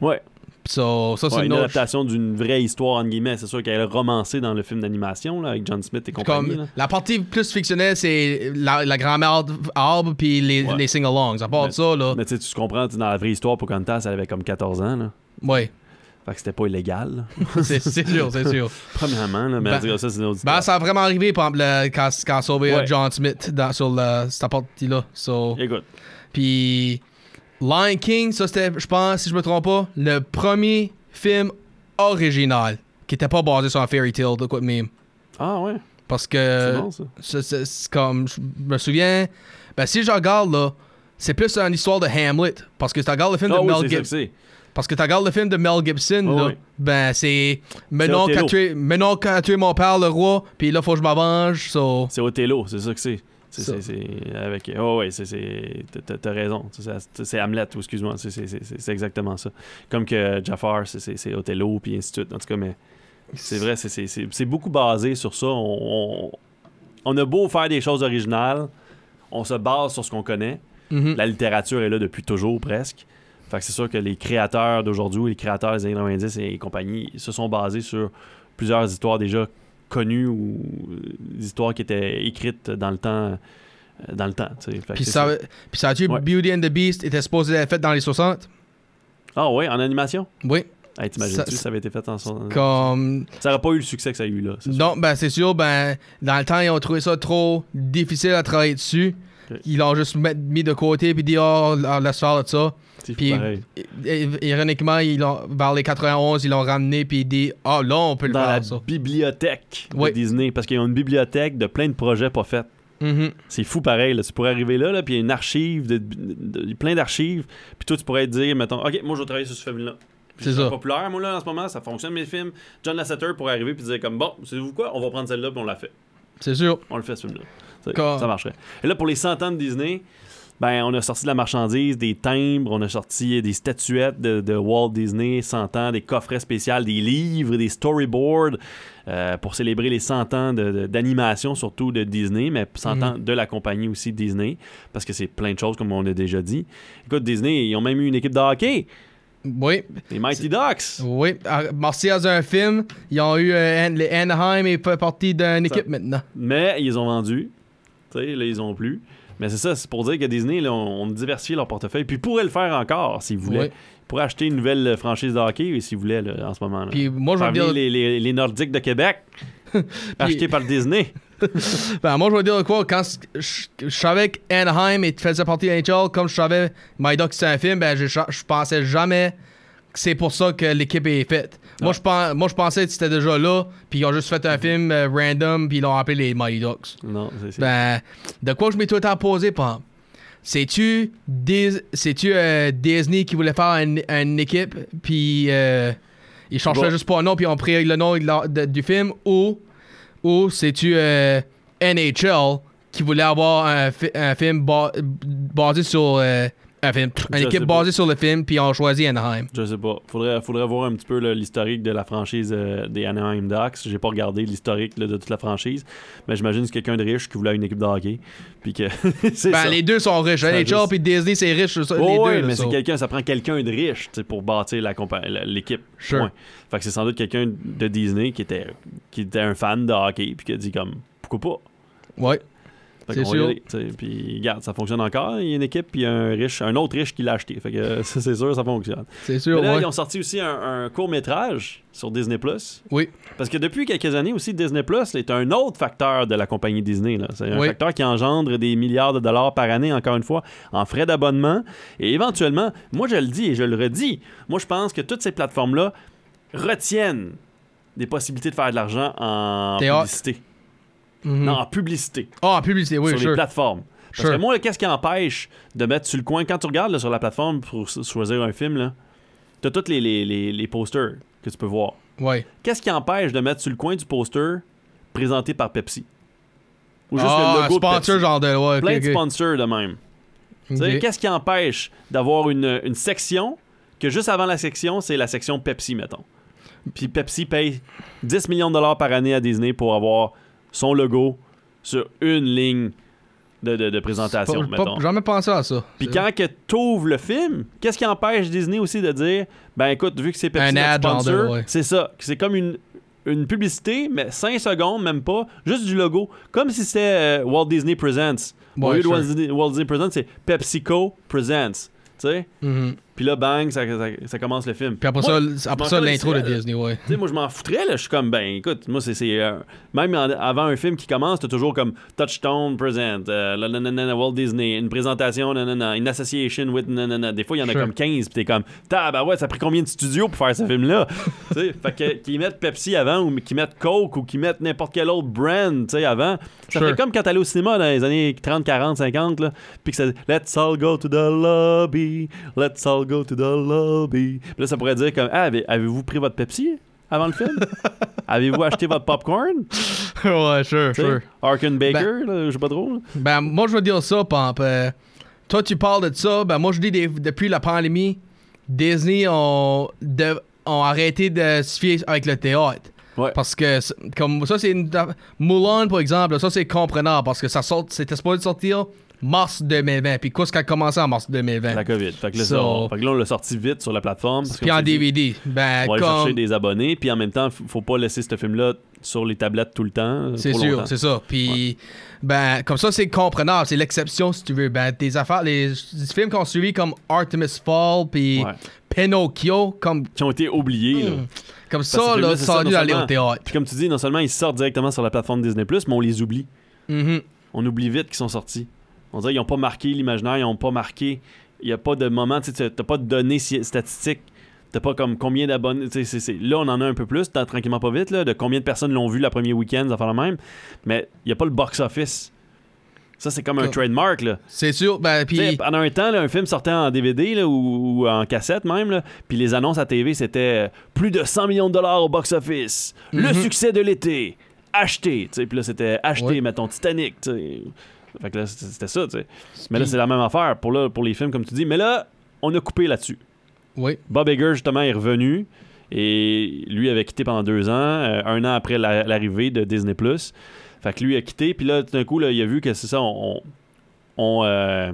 ouais. So, ça, c'est Ouais, une une autre. adaptation d'une vraie histoire, entre guillemets. C'est sûr qu'elle est romancée dans le film d'animation là, avec John Smith et compagnie. Comme, la partie plus fictionnelle, c'est la, la grand-mère arbre puis les, Ouais. les sing-alongs. À part Mais- de ça, là, Mais tu sais, tu comprends, dans la vraie histoire, Pocahontas, elle avait comme 14 ans. Là. ouais, Fait que c'était pas illégal. c'est sûr, c'est sûr. Premièrement, là, mais Ben- cas, ça, c'est une autre Ben, ça a vraiment arrivé, par exemple, le- quand, quand a sauvé Ouais. John Smith dans, sur cette partie-là. So, Écoute, puis Lion King, ça c'était, je pense, si je me trompe pas, le premier film original qui était pas basé sur un fairy tale de quoi de même. ah ouais, Parce que ça. c'est- comme, je me souviens, ben si je regarde là, c'est plus une histoire de Hamlet. Parce que tu regardes le film Ah de oui, Mel Gibson. Parce que tu regardes le film de Mel Gibson, Oh là, oui. ben c'est maintenant Othello. qu'a tué, tué mon père le roi, puis là faut que je m'avenge, so. C'est Othello, c'est ça que c'est. C'est, avec. Oh, ouais, c'est. c'est t'as, raison. C'est, Hamlet, ou excuse-moi. C'est, c'est, c'est, c'est exactement ça. Comme que Jafar, c'est, c'est, c'est Othello, puis ainsi de suite. En tout cas, mais c'est vrai, c'est, c'est, c'est, c'est beaucoup basé sur ça. On, on, on a beau faire des choses originales, on se base sur ce qu'on connaît. Mhm. La littérature est là depuis toujours, presque. Fait que c'est sûr que les créateurs d'aujourd'hui, les créateurs des années 90 et compagnie, se sont basés sur plusieurs histoires déjà connues ou euh, des histoires qui étaient écrites dans le temps. euh, Dans le temps, Puis ça, puis ça a tué Ouais. Beauty and the Beast était supposé être fait dans les 60. Ah ouais, en animation? Oui. Hey, t'imagines-tu Ça- ça, avait été fait en son... Comme. Ça aurait pas eu le succès que ça a eu là. Non, ben c'est sûr, ben dans le temps, ils ont trouvé ça trop difficile à travailler dessus. Ok. Ils l'ont juste mis de côté puis dit, oh, laisse faire de ça. C'est Puis, Ironiquement, ils vers les 91, ils l'ont ramené puis dit, oh là, on peut le Dans faire la ça. bibliothèque de. Disney, parce qu'ils ont une bibliothèque de plein de projets pas faits. Mhm. C'est fou pareil. Là. Tu pourrais arriver là, là puis il y a une archive, de, de- de- plein d'archives. Puis toi, tu pourrais te dire, mettons, OK, moi, je vais travailler sur ce film-là. C'est ça. populaire, moi, là, en ce moment, ça fonctionne, mes films. John Lasseter pourrait arriver puis dire, comme, bon, savez-vous quoi, on va prendre celle-là, puis on la fait. C'est sûr. On le fait, ce film-là. Ça, Quand- ça marcherait. Et là, pour les 100 ans de Disney, ben, on a sorti de la marchandise, des timbres, on a sorti des statuettes de, de Walt Disney, 100 ans, des coffrets spéciaux, des livres, des storyboards euh, pour célébrer les 100 ans de- de- d'animation, surtout de Disney, mais 100 Mhm. ans de la compagnie aussi Disney, parce que c'est plein de choses, comme on a déjà dit. Écoute, Disney, ils ont même eu une équipe de hockey, Oui. les Mighty Ducks. Oui. Ah, Merci à un film, ils ont eu euh, les Anaheim et fait partie d'une équipe maintenant. Mais ils ont vendu. Là, ils ont plus. Mais c'est ça, c'est pour dire que Disney, là, on, on diversifie leur portefeuille. Puis ils pourraient le faire encore s'ils voulaient. Oui. Ils pourraient acheter une nouvelle euh, franchise de hockey s'ils voulaient là, en ce moment. Là. Puis moi, je Parmi dire. les, les, les Nordiques de Québec, achetés par Disney. Ben, moi, je vais dire quoi, quand je, savais qu'Anaheim et faisait partie de NHL, comme je savais My Ducks c'est un film, ben, je, je pensais jamais que c'est pour ça que l'équipe est faite. Moi, je moi, je pensais que c'était déjà là, puis ils ont juste fait un film euh, random, puis ils l'ont appelé les My Ducks. Non, c'est Ben, de quoi je m'ai tout le posé, exemple? C'est-tu Dis- c'est-tu euh, Disney qui voulait faire une, équipe, puis euh, ils changeaient Bon. juste pas un nom, puis ils ont pris le nom de la- de- du film, ou, ou c'est-tu NHL qui voulait avoir un, fi- un film ba- basé sur Un film. Une Je équipe sais basée sur le film, puis on choisit Anaheim. Je sais pas. Faudrait, faudrait voir un petit peu là, l'historique de la franchise euh, des Anaheim Ducks. J'ai pas regardé l'historique là, de toute la franchise, mais j'imagine que c'est quelqu'un de riche qui voulait une équipe de hockey. Puis que c'est Ben, ça. les deux sont riches. NHL juste- puis Disney, c'est riche. Ça, Oh, les ouais, deux, mais là, c'est quelqu'un, ça prend quelqu'un de riche pour bâtir la compa- la- l'équipe. Sure. Point. Fait que c'est sans doute quelqu'un de Disney qui était, qui était un fan de hockey puis qui a dit comme pourquoi pas? Ouais. Fait qu'on y aller. Puis regarde, ça fonctionne encore. Il y a une équipe puis un riche, un autre riche qui l'a acheté. Fait que c'est sûr, ça fonctionne. C'est sûr, Mais là, ouais. ils ont sorti aussi un, court métrage sur Disney Plus. Oui. Parce que depuis quelques années aussi, Disney Plus est un autre facteur de la compagnie Disney. là. C'est un Oui. facteur qui engendre des milliards de dollars par année, encore une fois, en frais d'abonnement. Et éventuellement, moi je le dis et je le redis, moi je pense que toutes ces plateformes-là retiennent des possibilités de faire de l'argent en Théâtre. Mhm. Non, en publicité Ah, en publicité, oui, sur les plateformes. Parce Sure. que moi, qu'est-ce qui empêche de mettre sur le coin, quand tu regardes là, sur la plateforme pour choisir un film, là, t'as tous les, les, les, les posters que tu peux voir. Ouais. Qu'est-ce qui empêche de mettre sur le coin du poster présenté par Pepsi? Ou juste ah, le logo de sponsor, Pepsi. genre de. Ouais, Plein de sponsors de même. Qu'est-ce qui empêche d'avoir une, une section que juste avant la section, c'est la section Pepsi, mettons? Puis Pepsi paye 10 millions de dollars par année à Disney pour avoir son logo sur une ligne de, de- de présentation. J'ai jamais pensé à ça. Puis quand que t'ouvres le film, qu'est-ce qui empêche Disney aussi de dire ben écoute, vu que c'est Pepsi Un notre sponsor, ouais. c'est ça, c'est comme une une publicité, mais 5 secondes, même pas, juste du logo. Comme si c'était euh, Walt Disney Presents. Au Ouais, lieu de. Walt Disney, Walt Disney Presents, c'est PepsiCo Presents. Tu sais? Mhm. Puis là, bang, ça, ça- ça commence le film. Puis après Moi, ça, après ça l'intro de. Disney, ouais. Tu sais, moi, je m'en foutrais, là. Je suis comme, ben, écoute, moi, c'est. euh, même en- avant un film qui commence, t'as toujours comme Touchstone Present, euh, la- la- la- Walt Disney, une présentation, nanana, une association with, nanana. Des fois, il y en a Sure. comme 15, pis t'es comme, bah ouais, ça a pris combien de studios pour faire ce film-là? tu sais, fait que qu'ils mettent Pepsi avant, ou qu'ils mettent Coke, ou qu'ils mettent n'importe quel autre brand, tu sais, avant. Ça Sure. fait comme quand t'allais au cinéma dans les années 30, 40, 50, là, puis que ça Let's all go to the lobby, let's all go to the lobby. Puis là, ça pourrait dire comme, ah, avez- avez-vous pris votre Pepsi avant le film? Avez-vous acheté votre popcorn? ouais, sure, sure. Arkin Baker, là, je sais pas trop. là. Ben, moi, je veux dire ça, Pamp. Euh, toi, tu parles de ça. Ben, moi, je dis des- depuis la pandémie, Disney ont, de- ont arrêté de se fier avec le théâtre. Ouais. Parce que, comme ça, c'est une. Mulan, par exemple, ça, c'est comprenable. Parce que ça sort, c'était supposé sortir mars 2020. Puis, qu'est-ce qui a commencé en mars 2020? La COVID. Fait que là, So- fait que là, on l'a sorti vite sur la plateforme. Puis en s'est dit, DVD. Ben, On va aller chercher comme. des abonnés, puis en même temps, faut pas laisser ce film-là sur les tablettes tout le temps. euh, C'est sûr, c'est ça. Puis, ben, comme ça, c'est comprenable. C'est l'exception, si tu veux. Ben, des affaires, les, les films qu'on suivi comme Artemis Fall, puis Ouais. Pinocchio, comme, Qui ont été oubliés, là. Hmm. comme ça, là, ça dû aller au théâtre. Puis comme tu dis, non seulement ils sortent directement sur la plateforme Disney+, mais on les oublie. Mhm. On oublie vite qu'ils sont sortis. On dirait qu'ils n'ont pas marqué l'imaginaire, ils n'ont pas marqué. Il n'y a pas de moment, tu sais, t'as pas de données statistiques. T'as pas comme combien d'abonnés. Là, on en a un peu plus, t'as tranquillement pas vite, là, de combien de personnes l'ont vu le premier week-end, ça fait la même. Mais il n'y a pas le box-office. Ça, c'est comme un trademark, là. C'est sûr. Ben, puis, pendant un temps, là, un film sortait en DVD là, ou, ou en cassette même, puis les annonces à TV, c'était euh, plus de 100 millions de dollars au box-office, le Mhm. succès de l'été, sais, Puis là, c'était acheté, Ouais. mettons, Titanic. Fait que là, c'était ça. tu sais. Mais là, c'est la même affaire pour, là, pour les films, comme tu dis. Mais là, on a coupé là-dessus. oui. Bob Iger, justement, est revenu. Et lui avait quitté pendant deux ans, euh, un an après la- l'arrivée de Disney+. Fait que lui a quitté, puis là, tout d'un coup, là, il a vu que c'est ça, on... on, euh,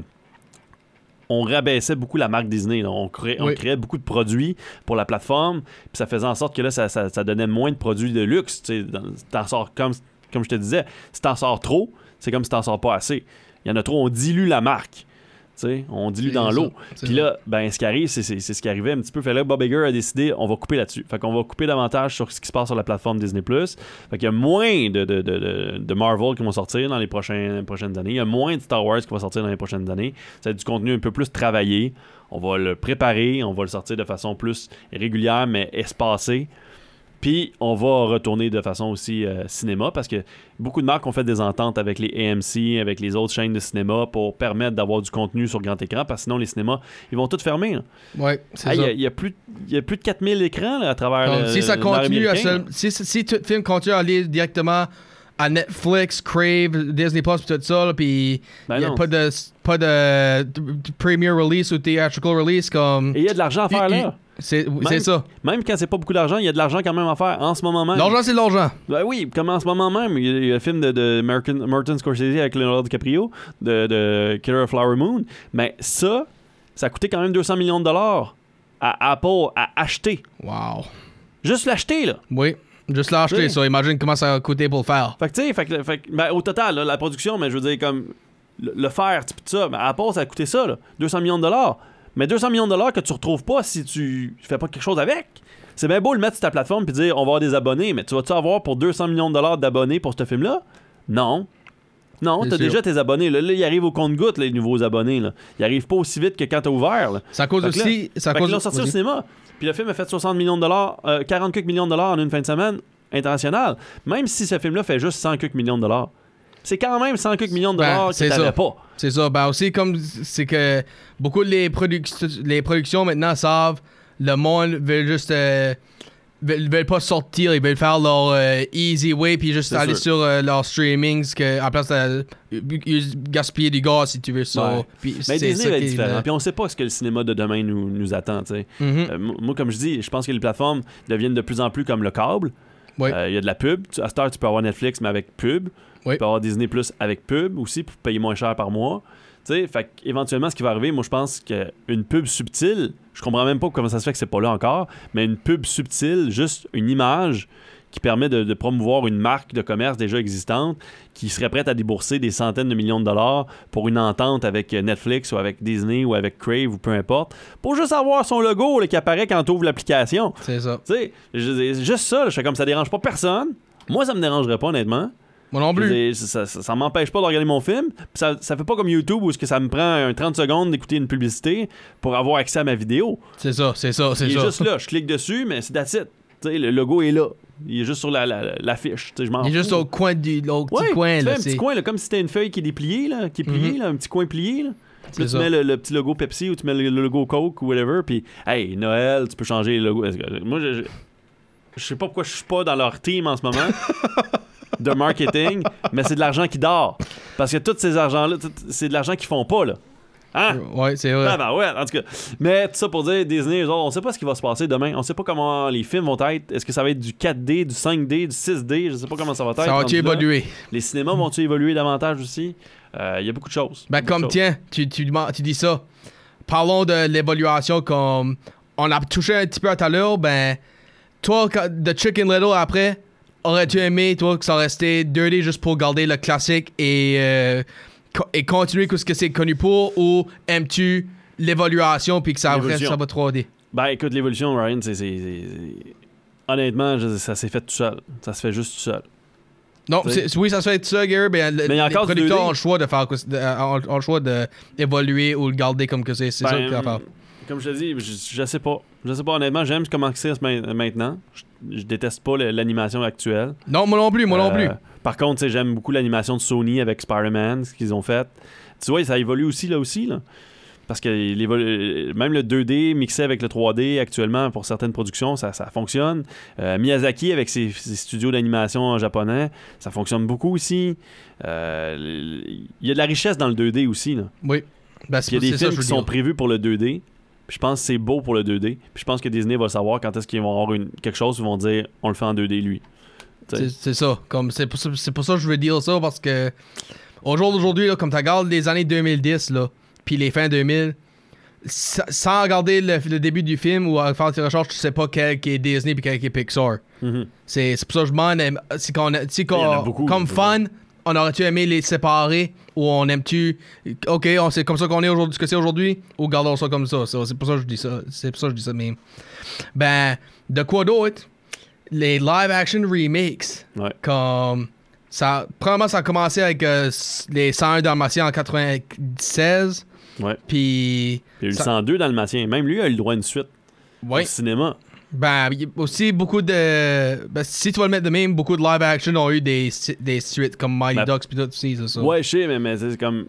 on rabaissait beaucoup la marque Disney. là. On, créait, on créait beaucoup de produits pour la plateforme, puis ça faisait en sorte que là, ça, ça- ça donnait moins de produits de luxe. tu sais. Dans- T'en sors comme, comme je te disais, si t'en sors trop, c'est comme si t'en sors pas assez. Il y en a trop, on dilue la marque. tu sais. On dilue C'est dans l'eau. c'est Puis là, ben, ce qui arrive, c'est c'est- c'est ce qui arrivait un petit peu. Fait là, Bob Iger a décidé, on va couper là-dessus. Fait qu'on va couper davantage sur ce qui se passe sur la plateforme Disney+. Fait qu'il y a moins de, de, de, de- Marvel qui vont sortir dans les prochains, prochaines années. Il y a moins de Star Wars qui va sortir dans les prochaines années. Ça va être du contenu un peu plus travaillé. On va le préparer, on va le sortir de façon plus régulière, mais espacée. Puis on va retourner de façon aussi euh, cinéma parce que beaucoup de marques ont fait des ententes avec les AMC, avec les autres chaînes de cinéma pour permettre d'avoir du contenu sur grand écran parce que sinon les cinémas, ils vont tous fermer. là. Ouais, c'est Il ça. y, a- il y a y a plus de 4000 écrans là, à travers le si ça continue à se- si, si tout le film continue à aller directement à Netflix, Crave, Disney Plus, tout ça, puis Ben il y a non. pas de, pas de, de premier release ou theatrical release comme. Et il y a de l'argent à faire là. C'est ça. Même quand c'est pas beaucoup d'argent, il y a de l'argent quand même à faire en ce moment même. L'argent, c'est de l'argent. Ben oui, comme en ce moment même, il y a, il y a le film de, de American- Martin Scorsese avec Leonardo DiCaprio, de, de Killer of Flower Moon. Mais ça, ça a coûté quand même 200 millions de dollars à Apple à acheter. Wow. Juste l'acheter, là. Oui. Juste l'acheter, ça. Imagine comment ça a coûté pour le faire. Fait que, tu sais, fait que- fait que- ben, au total, là, la production, mais je veux dire, comme le, le faire, tout ça, ben, Apple, ça a coûté ça, là, 200 millions de dollars. Mais 200 millions de dollars que tu retrouves pas si tu fais pas quelque chose avec. C'est bien beau le mettre sur ta plateforme puis dire on va avoir des abonnés, mais tu vas-tu avoir pour 200 millions de dollars d'abonnés pour ce film-là? Non. Non, t'as déjà tes abonnés. Là, là ils arrivent au compte-goutte, les nouveaux abonnés. Là. Ils arrivent pas aussi vite que quand t'as ouvert. Là. Ça cause Fait que là- aussi. Ça Fait cause qu'ils l'ont sorti au cinéma. Puis le film a fait 60 millions de dollars, euh, 40 quelques millions de dollars en une fin de semaine internationale. Même si ce film-là fait juste 100 quelques millions de dollars. C'est quand même 100 quelques millions de Ben, dollars que c'est t'avais pas. C'est ça. Ben aussi, comme c'est que beaucoup de les, produc- les productions maintenant savent, le monde veut juste. euh, veulent, veulent pas sortir, ils veulent faire leur euh, easy way puis juste aller sûr. sur euh, leur streamings que, en place de euh, gaspiller du gaz si tu veux ça. Ouais. Mais Disney est différent. Puis on sait pas ce que le cinéma de demain nous, nous attend. tu sais. Mhm. Euh, m- moi, comme je dis, je pense que les plateformes deviennent de plus en plus comme le câble. Il y a de la pub. À cette heure, tu peux avoir Netflix, mais avec pub. Oui. Tu peux avoir Disney Plus avec pub aussi pour payer moins cher par mois. Tu sais, fait éventuellement, ce qui va arriver, moi, je pense qu'une pub subtile, je comprends même pas comment ça se fait que c'est pas là encore, mais une pub subtile, juste une image qui permet de, de promouvoir une marque de commerce déjà existante qui serait prête à débourser des centaines de millions de dollars pour une entente avec Netflix ou avec Disney ou avec Crave ou peu importe, pour juste avoir son logo là, qui apparaît quand tu ouvres l'application. C'est ça. Tu sais, juste ça, là, je fais comme ça dérange pas personne. Moi, ça me dérangerait pas, honnêtement. Moi non plus. dire, Ça, ça, ça m'empêche pas de regarder mon film. Ça, ça fait pas comme YouTube où ce que ça me prend un 30 secondes d'écouter une publicité pour avoir accès à ma vidéo. C'est ça, c'est ça, c'est Il est ça. juste là, je clique dessus, mais c'est that's it. Tu sais, le logo est là. Il est juste sur la, la, la fiche. Tu sais, je m'en Il est juste au coin du l'autre Ouais, petit coin tu fais là. un petit coin, là, comme si c'était une feuille qui est dépliée, là, qui est pliée, Mhm. là, un petit coin plié. Là. Puis là, C'est tu ça. mets le, le petit logo Pepsi ou tu mets le, le logo Coke ou whatever. Puis, hey, Noël, tu peux changer le logo. Moi, je, je, je sais pas pourquoi je suis pas dans leur team en ce moment de marketing, mais c'est de l'argent qui dort. Parce que tous ces argents-là, c'est de l'argent qu'ils font pas, là. Hein? Ouais, c'est vrai. Ah ben ouais, en tout cas. Mais tout ça pour dire, Disney, autres, on sait pas ce qui va se passer demain. On sait pas comment les films vont être. Est-ce que ça va être du 4D, du 5D, du 6D? Je sais pas comment ça va être. Ça va rendu là. évoluer? Les cinémas vont-ils évoluer davantage aussi? Euh, Il y a beaucoup de choses. Ben comme choses. tiens, tu, tu, demandes- tu dis ça. Parlons de l'évaluation comme on a touché un petit peu tout à l'heure, ben toi de Chicken Little après, aurais-tu aimé toi que ça restait 2D juste pour garder le classique et euh, co- et continuer que ce que c'est connu pour ou aimes-tu l'évaluation puis que ça reste ça va 3D? Ben écoute, l'évolution, Ryan, c'est. Honnêtement, je- ça s'est fait tout seul. Ça se fait juste tout seul. Non, oui, ça se fait ça, Gary, ben, le- Mais il y a les producteurs 2D. ont le choix de faire ont, ont le choix d'évoluer ou le garder comme que c'est. C'est ça Ben, qu'il faire. Comme je te dis, je, je sais pas. Je sais pas, honnêtement, j'aime comment c'est ma- maintenant. Je, je déteste pas l'animation actuelle. Non, moi non plus, moi non Euh, plus. Par contre, j'aime beaucoup l'animation de Sony avec Spider-Man, ce qu'ils ont fait. Tu vois, ça évolue aussi là aussi. Là. Parce que l'évolu- même le 2D mixé avec le 3D actuellement pour certaines productions, ça, ça fonctionne. Euh, Miyazaki avec ses, ses studios d'animation japonais, ça fonctionne beaucoup aussi. Euh, Il y a de la richesse dans le 2D aussi. Là. Oui. Ben, Il y a des films qui sont prévus pour le 2D. Puis je pense que c'est beau pour le 2D. Puis je pense que Disney va savoir quand est-ce qu'ils vont avoir une, quelque chose, ils vont dire on le fait en 2D lui. C'est c'est ça. Comme c'est pour ça, c'est pour ça que je veux dire ça parce que au jour d'aujourd'hui, comme tu regardes les années 2010 là, puis les fins 2000, sa- sans regarder le, le début du film ou faire tes recherches, tu sais pas quel qui est Disney puis quel qui est Pixar. Mhm. C'est c'est pour ça que je demande si qu'on comme fan, on aurait-tu aimé les séparer ou on aime-tu OK, on c'est comme ça qu'on est aujourd'hui, ce que c'est aujourd'hui ou gardons ça comme ça. Ça, C'est pour ça que je dis ça. C'est pour ça que je dis ça mais ben de quoi d'autre? Les live action remakes Ouais. comme ça premièrement ça a commencé avec euh, les 101 Dalmatiens en 96 Ouais. puis Il y a eu le Ça- 102 dans le Matien. Même lui a eu le droit à une suite ouais au cinéma. Ben aussi beaucoup de ben, si tu vas le mettre de même beaucoup de live action ont eu des des suites comme Mighty Ben, Ducks puis tout aussi c'est ça Ouais, je sais, mais, mais c'est comme.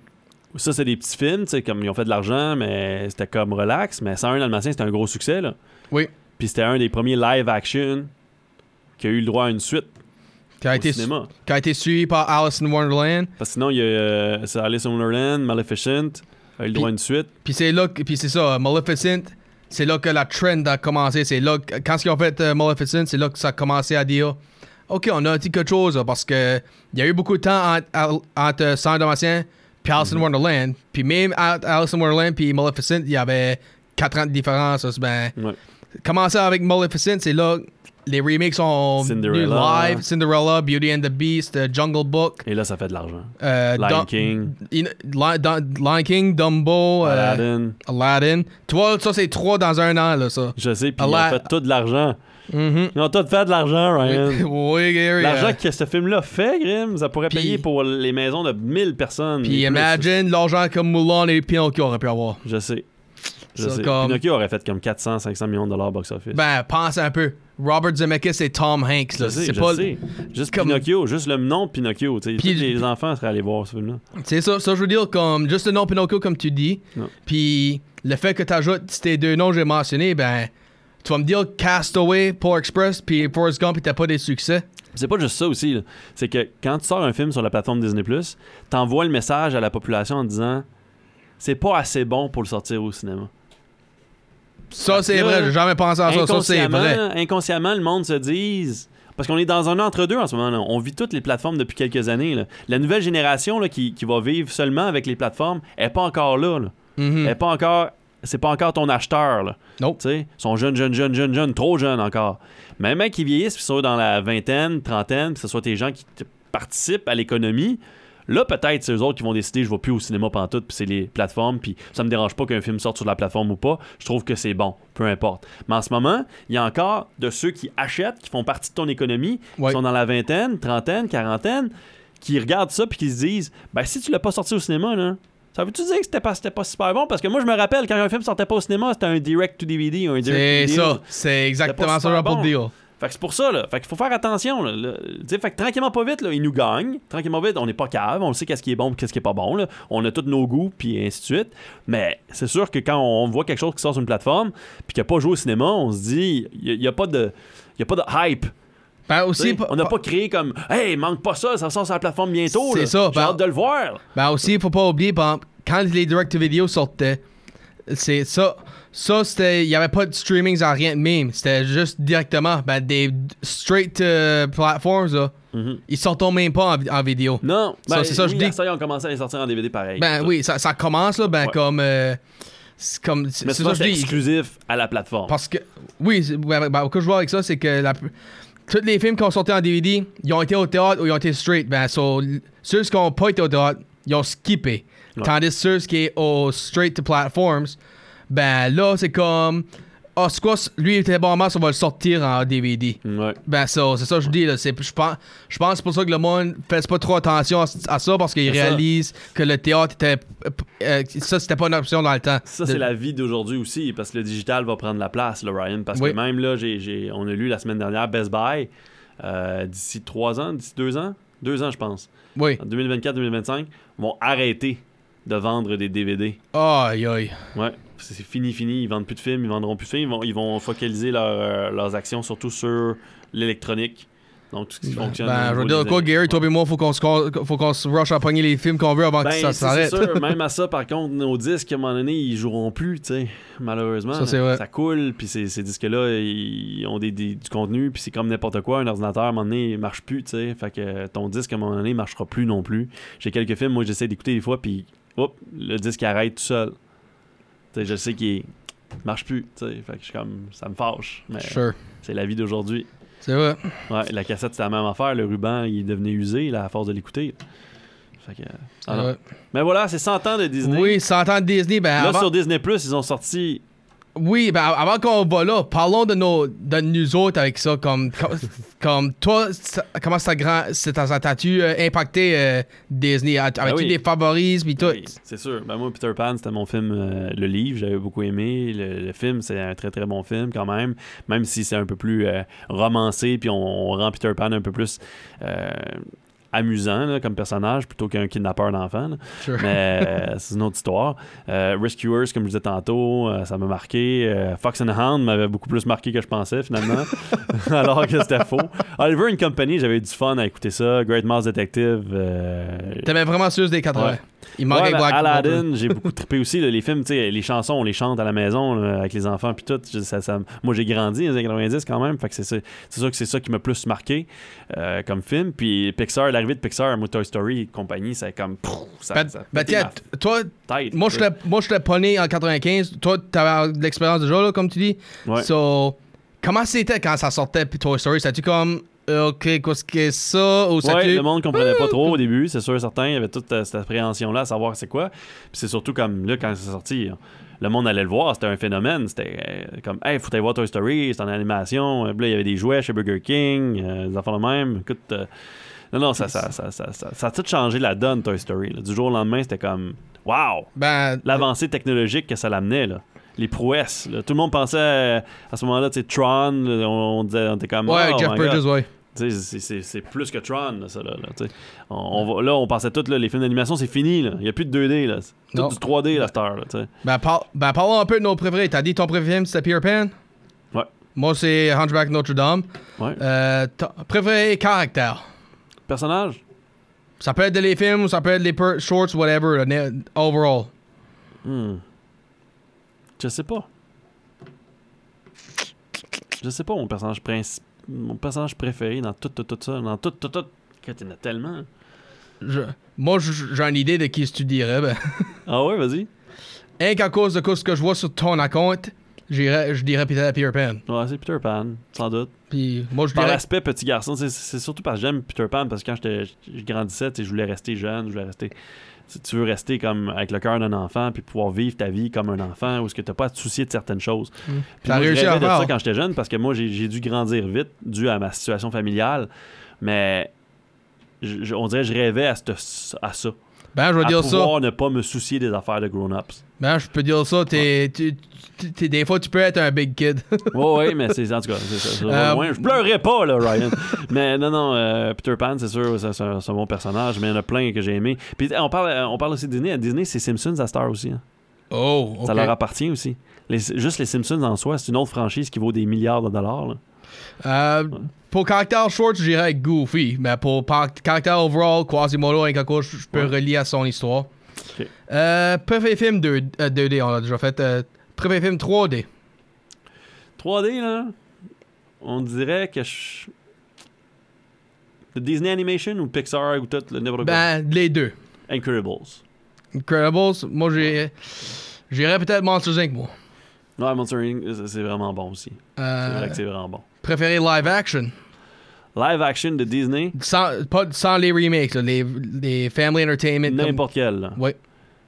Ça, c'est des petits films, tu sais, comme ils ont fait de l'argent, mais c'était comme relax. Mais 101 Dalmatien, c'était un gros succès, là. Oui. Puis c'était un des premiers live action qui a eu le droit à une suite. Qui a, au été, cinéma. qui a été suivi par Alice in Wonderland. Parce que sinon, il y a euh, c'est Alice in Wonderland, Maleficent, a eu le droit à une suite. Puis c'est là, puis c'est ça, Maleficent, c'est là que la trend a commencé. C'est là, que- quand ils ont fait euh, Maleficent, c'est là que ça a commencé à dire, OK, on a dit quelque chose, parce que il y a eu beaucoup de temps entre, entre, entre Cent Dalmatiens puis Alice in Wonderland. Puis même entre Alice in Wonderland puis Maleficent, il y avait 4 ans de différence. Ben, Ouais. commencer avec Maleficent, c'est là les remakes sont Cinderella. live. Cinderella, Beauty and the Beast, euh, Jungle Book, Et là, ça fait de l'argent. euh, Lion Dum- King, In- Lion King, Dumbo, euh, Aladdin. Aladdin. Tu vois, ça, c'est trois dans un an, là, ça. Je sais, puis ils ont fait tout de l'argent. Mhm. Ils ont tout fait de l'argent, Ryan. oui, Gary. L'argent que ce film-là fait, Grim, ça pourrait payer pour les maisons de 1000 personnes. Puis imagine l'argent comme Mulan et Pinocchio auraient pu avoir. Je sais. Je comme- Pinocchio aurait fait comme 400-500 millions de dollars box-office. Ben, pense un peu. Robert Zemeckis et Tom Hanks, je là. sais, je pas. sais. Juste comme- Pinocchio, juste le nom de Pinocchio. Puis- Tous les enfants seraient allés voir ce film-là. C'est ça, ça, je veux dire, comme juste le nom Pinocchio, comme tu dis. Puis le fait que tu ajoutes ces deux noms que j'ai mentionnés, ben, tu vas me dire Castaway, Polar Express, puis Forrest Gump, puis t'as pas des succès. C'est pas juste ça aussi. C'est que quand tu sors un film sur la plateforme Disney+, t'envoies le message à la population en disant c'est pas assez bon pour le sortir au cinéma. Ça, c'est vrai, j'ai jamais pensé à ça. Ça, c'est inconsciemment, vrai. inconsciemment, le monde se dise. Parce qu'on est dans un entre-deux en ce moment. là. On vit toutes les plateformes depuis quelques années. là. La nouvelle génération là, qui, qui va vivre seulement avec les plateformes est pas encore là. là. Mhm. Elle est pas encore. C'est pas encore ton acheteur. Là. Nope. Tu sais, ils sont jeunes, jeunes, jeunes, jeunes, jeunes, trop jeunes encore. Même qui vieillissent, puis sont dans la vingtaine, trentaine, puis ce soit tes gens qui participent à l'économie. Là, peut-être, c'est eux autres qui vont décider, je vais plus au cinéma pantoute, puis c'est les plateformes, puis ça me dérange pas qu'un film sorte sur la plateforme ou pas. Je trouve que c'est bon, peu importe. Mais en ce moment, il y a encore de ceux qui achètent, qui font partie de ton économie, Ouais. qui sont dans la vingtaine, trentaine, quarantaine, qui regardent ça, puis qui se disent, ben si tu l'as pas sorti au cinéma, là, ça veut-tu dire que c'était pas, pas super bon? Parce que moi, je me rappelle, quand un film sortait pas au cinéma, c'était un direct-to-DVD ou un C'est direct ça. C'est exactement ça, bon. dire. Fait que c'est pour ça, là. Fait qu'il faut faire attention, là. Fait que tranquillement, pas vite, là, ils nous gagnent. Tranquillement, vite, on n'est pas cave. On sait qu'est-ce qui est bon et qu'est-ce qui est pas bon, là. On a tous nos goûts, puis ainsi de suite. Mais c'est sûr que quand on voit quelque chose qui sort sur une plateforme, puis qui n'a pas joué au cinéma, on se dit, il n'y a, pas de. Y a pas de hype. Ben aussi, on n'a pa- pas créé comme Hey, manque pas ça, ça sort sur la plateforme bientôt. C'est ça, J'ai ben- hâte de le voir. Ben aussi, il faut pas oublier, quand les direct vidéo sortaient, c'est ça. Ça, c'était. Il n'y avait pas de streaming à rien de même. C'était juste directement. Ben, des straight euh, platforms, là, Mhm. ils sortent même pas en, en vidéo. Non, Ça, ben, c'est ça, je oui, dis. à Ça, ils ont commencé à les sortir en DVD pareil. Ben oui, ça, ça commence, là, ben Ouais. comme. euh, c'est comme. Mais c'est ça que je dis. exclusif à la plateforme. Parce que. Oui, ben, ben, ce que je vois avec ça, c'est que la, tous les films qui ont sorti en DVD, ils ont été au théâtre ou ils ont été straight. Ben, so, ceux qui n'ont pas été au théâtre, ils ont skippé. Ouais. Tandis ceux qui sont au straight to platforms, ben là, c'est comme. Ah, c'est quoi, c- lui, il était bon masse, on va le sortir en DVD. Ouais. Ben, ça, c'est ça que je dis, là. c'est- Je pense, je pense que c'est pour ça que le monde fait pas trop attention à, à ça, parce qu'il ça. réalise que le théâtre était. euh, ça, c'était pas une option dans le temps. Ça, De- c'est la vie d'aujourd'hui aussi, parce que le digital va prendre la place, là, Ryan. Parce Oui. que même là, j'ai, j'ai- on a lu la semaine dernière Best Buy, euh, d'ici trois ans, d'ici deux ans, deux ans, je pense, Oui. en 2024-2025, vont arrêter de vendre des DVD. Aïe, aïe. Ouais, c'est fini, fini. Ils vendent plus de films, ils vendront plus de films. Ils vont, ils vont focaliser leur, euh, leurs actions surtout sur l'électronique. Donc, tout ce qui Ben, fonctionne. ben, je veux dire quoi. Gary, toi et moi, faut qu'on se, faut qu'on se rush à pogner les films qu'on veut avant Ben, que ça s'arrête. c'est sûr, même à ça, par contre, nos disques, à un moment donné, ils joueront plus, tu sais, malheureusement. Ça, c'est vrai. Ça coule, puis ces, ces disques-là, ils ont des, des- du contenu, puis c'est comme n'importe quoi. Un ordinateur, à un moment donné, il marche plus, tu sais. Fait que ton disque, à un moment donné, marchera plus non plus. J'ai quelques films, moi, j'essaie d'écouter des fois, puis le disque arrête tout seul. Je sais qu'il marche plus. Fait que je suis comme, ça me fâche. Mais Sure. c'est la vie d'aujourd'hui. C'est vrai. Ouais, la cassette, c'était la même affaire. Le ruban, il devenait usé, là, à force de l'écouter. Fait que. C'est ah. Mais voilà, c'est 100 ans de Disney. Oui, 100 ans de Disney, ben Là, avant, sur Disney Plus, ils ont sorti. Oui, ben avant qu'on va là, parlons de nos, de nous autres avec ça, comme, comme, comme toi, ça- comment ça grand, t'a-tu euh, impacté euh, Disney, avec oui. des favoris puis tout? Oui, c'est sûr. Ben, moi, Peter Pan, c'était mon film, euh, le livre, j'avais beaucoup aimé. Le, le film, c'est un très très bon film quand même. Même si c'est un peu plus euh, romancé, puis on, on rend Peter Pan un peu plus. Amusant là, comme personnage plutôt qu'un kidnappeur d'enfants. Sure. Mais euh, c'est une autre histoire. Euh, Rescuers, comme je disais tantôt, euh, ça m'a marqué. Fox and Hound m'avait beaucoup plus marqué que je pensais finalement, alors que c'était faux. Oliver and Company, j'avais eu du fun à écouter ça. Great Mouse Detective. T'aimais vraiment sur des 80. Ouais. Il manquait Ouais, Aladdin, j'ai beaucoup trippé aussi. là, les films, les chansons, on les chante à la maison là, avec les enfants puis tout. Je- ça- ça- moi, j'ai grandi dans les années 90 quand même. Fait que c'est ça- c'est sûr que c'est ça qui m'a plus marqué euh, comme film. Puis Pixar, l'arrivée de Pixar, moi, Toy Story et compagnie, c'est comme. pff, ça, Ben, ça ben, tiens, toi, tête. moi, je pas né en 95. Toi, t'avais de l'expérience déjà, là, comme tu dis. Ouais. So, comment c'était quand ça sortait, puis Toy Story? C'était-tu comme, OK, qu'est-ce que ça? Ou Ouais, le monde comprenait pas trop au début, c'est sûr, certain. Il y avait toute euh, cette appréhension-là à savoir c'est quoi. Puis c'est surtout comme là, quand c'est sorti, le monde allait le voir, c'était un phénomène. C'était euh, comme, hey, faut aller voir Toy Story, c'est en animation. Euh, Puis là, il y avait des jouets chez Burger King, euh, des affaires de même. Écoute, euh, non, non, ça, ça, ça, ça, ça, ça a tout changé la donne, Toy Story. là. Du jour au lendemain, c'était comme, wow, Ben, l'avancée technologique que ça l'amenait, là. Les prouesses. là. Tout le monde pensait euh, à ce moment-là, tu sais, Tron, on, on disait, on était comme, ouais, oh Jeff. Bridges, ouais. C'est- plus que Tron, là, ça. Là, là, on, on va- là, on pensait tout, là, les films d'animation, c'est fini. Il n'y a plus de 2D. Là. C'est tout du 3D, là, cette heure. Là. Ben, par- ben, parlons un peu de nos préférés. T'as dit ton préféré film, c'était Peter Pan? Ouais. Moi, c'est Hunchback Notre-Dame. Ouais. Euh, préféré caractère? Personnage? Ça peut être les films, ça peut être per- shorts, whatever, overall. Hmm. Je sais pas. Je sais pas mon personnage principal. Mon personnage préféré dans tout, tout, tout ça. Dans tout, tout, tout. Quand il y en a tellement. Je- moi, j'ai une idée de qui tu dirais. Ben. Ah ouais, vas-y. Rien qu'à cause de ce que je vois sur ton compte, je dirais peut-être Peter Pan. Ouais, c'est Peter Pan, sans doute. Puis moi, je Par dirais. l'aspect petit garçon, c'est- surtout parce que j'aime Peter Pan parce que quand je grandissais, je voulais rester jeune, je voulais rester. Si Tu veux rester comme avec le cœur d'un enfant puis pouvoir vivre ta vie comme un enfant où est-ce que t'as pas à te soucier de certaines choses. Mm. Puis moi, je réussi à de ça quand j'étais jeune parce que moi j'ai dû grandir vite dû à ma situation familiale, mais je- on dirait que je rêvais à, cette- à ça, Ben, je vais dire ça. pouvoir ne pas me soucier des affaires de grown-ups. Ben, je peux dire ça. T'es, tu- tu- t'es- des fois, tu peux être un big kid. Ouais, ouais, mais c'est en tout cas, c'est ça. ça Euh, loin. Je pleurais pas, là, Ryan. mais non, non, euh, Peter Pan, c'est sûr, c'est c'est un, c'est un bon personnage, mais il y en a plein que j'ai aimé. Puis on parle, on parle aussi de Disney. À Disney, c'est Simpsons à Star aussi. hein. Oh. Ça leur appartient aussi. Les- juste les Simpsons en soi, c'est une autre franchise qui vaut des milliards de dollars. là. Euh, pour caractère short, je dirais Goofy. Mais pour caractère overall, Quasimodo, qu'à cause, je peux Ouais. relier à son histoire. Ok. Euh, préféré film 2, euh, 2D, on l'a déjà fait. Euh, préféré film 3D. 3D, là, on dirait que je... Disney Animation ou Pixar ou tout, le n'importe. Ben, les deux. Incredibles. Incredibles, moi, j'ai. J'irais peut-être Monsters Inc. moi. Ouais, Monster Inc., c'est- vraiment bon aussi. C'est vrai que c'est vraiment bon. Préféré live action? Live action de Disney, Sans, pas, sans les remakes, là, les, les Family Entertainment. comme- n'importe quel. là. Ouais.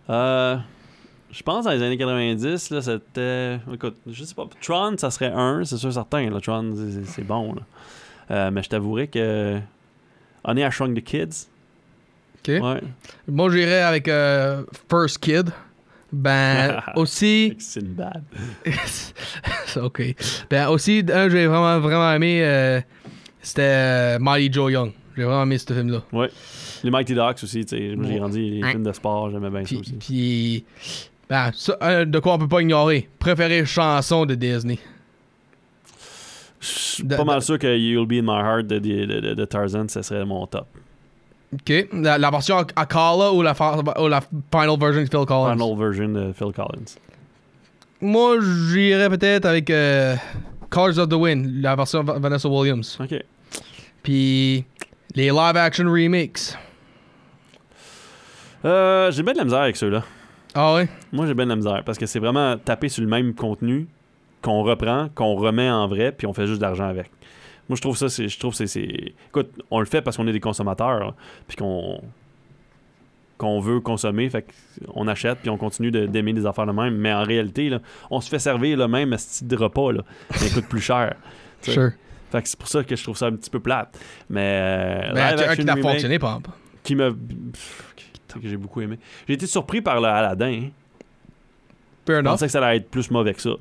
Euh, je pense dans les années 90, là, c'était. Écoute, je sais pas. Tron, ça serait un, c'est sûr certain. Là, Tron, c'est- bon. Là. Euh, mais je t'avouerais que. Honey, I Shrunk the Kids. Ok. Ouais. Moi, j'irais avec euh, First Kid. Ben, aussi. C'est une bad. C'est ok. Ben, aussi, un que j'ai vraiment, vraiment aimé, euh, c'était euh, Mighty Joe Young. J'ai vraiment aimé ce film-là. Les Mighty Ducks aussi, tu sais. J'ai Ouais. grandi, les Hein. films de sport, j'aimais bien ça aussi. puis ben, ça, un de quoi on peut pas ignorer. Préféré chanson de Disney. Je suis pas mal sûr que You'll Be in My Heart de, de, de- de Tarzan, ce serait mon top. Ok. La, la version cappella ou la, fa- ou la final version de Phil Collins? Final version de Phil Collins. Moi, j'irais peut-être avec euh, Colors of the Wind, la version de Vanessa Williams. Ok. Puis les live action remakes. Euh, j'ai bien de la misère avec ceux-là. Ah ouais? Moi, j'ai bien de la misère parce que c'est vraiment taper sur le même contenu qu'on reprend, qu'on remet en vrai, puis on fait juste de l'argent avec. Moi, je trouve ça, c'est, je trouve c'est, c'est- écoute, on le fait parce qu'on est des consommateurs, puis qu'on qu'on veut consommer, fait on achète puis on continue de- d'aimer des affaires de même, mais en réalité, là, on se fait servir le même style de repas, là, mais coûte plus cher. Sure. Fait que c'est pour ça que je trouve ça un petit peu plate. Mais euh, Ben, live action qui a fonctionné, par qui me que j'ai beaucoup aimé. J'ai été surpris par le Aladdin. hein. Fair Je enough. pensais que ça allait être plus mauvais que ça.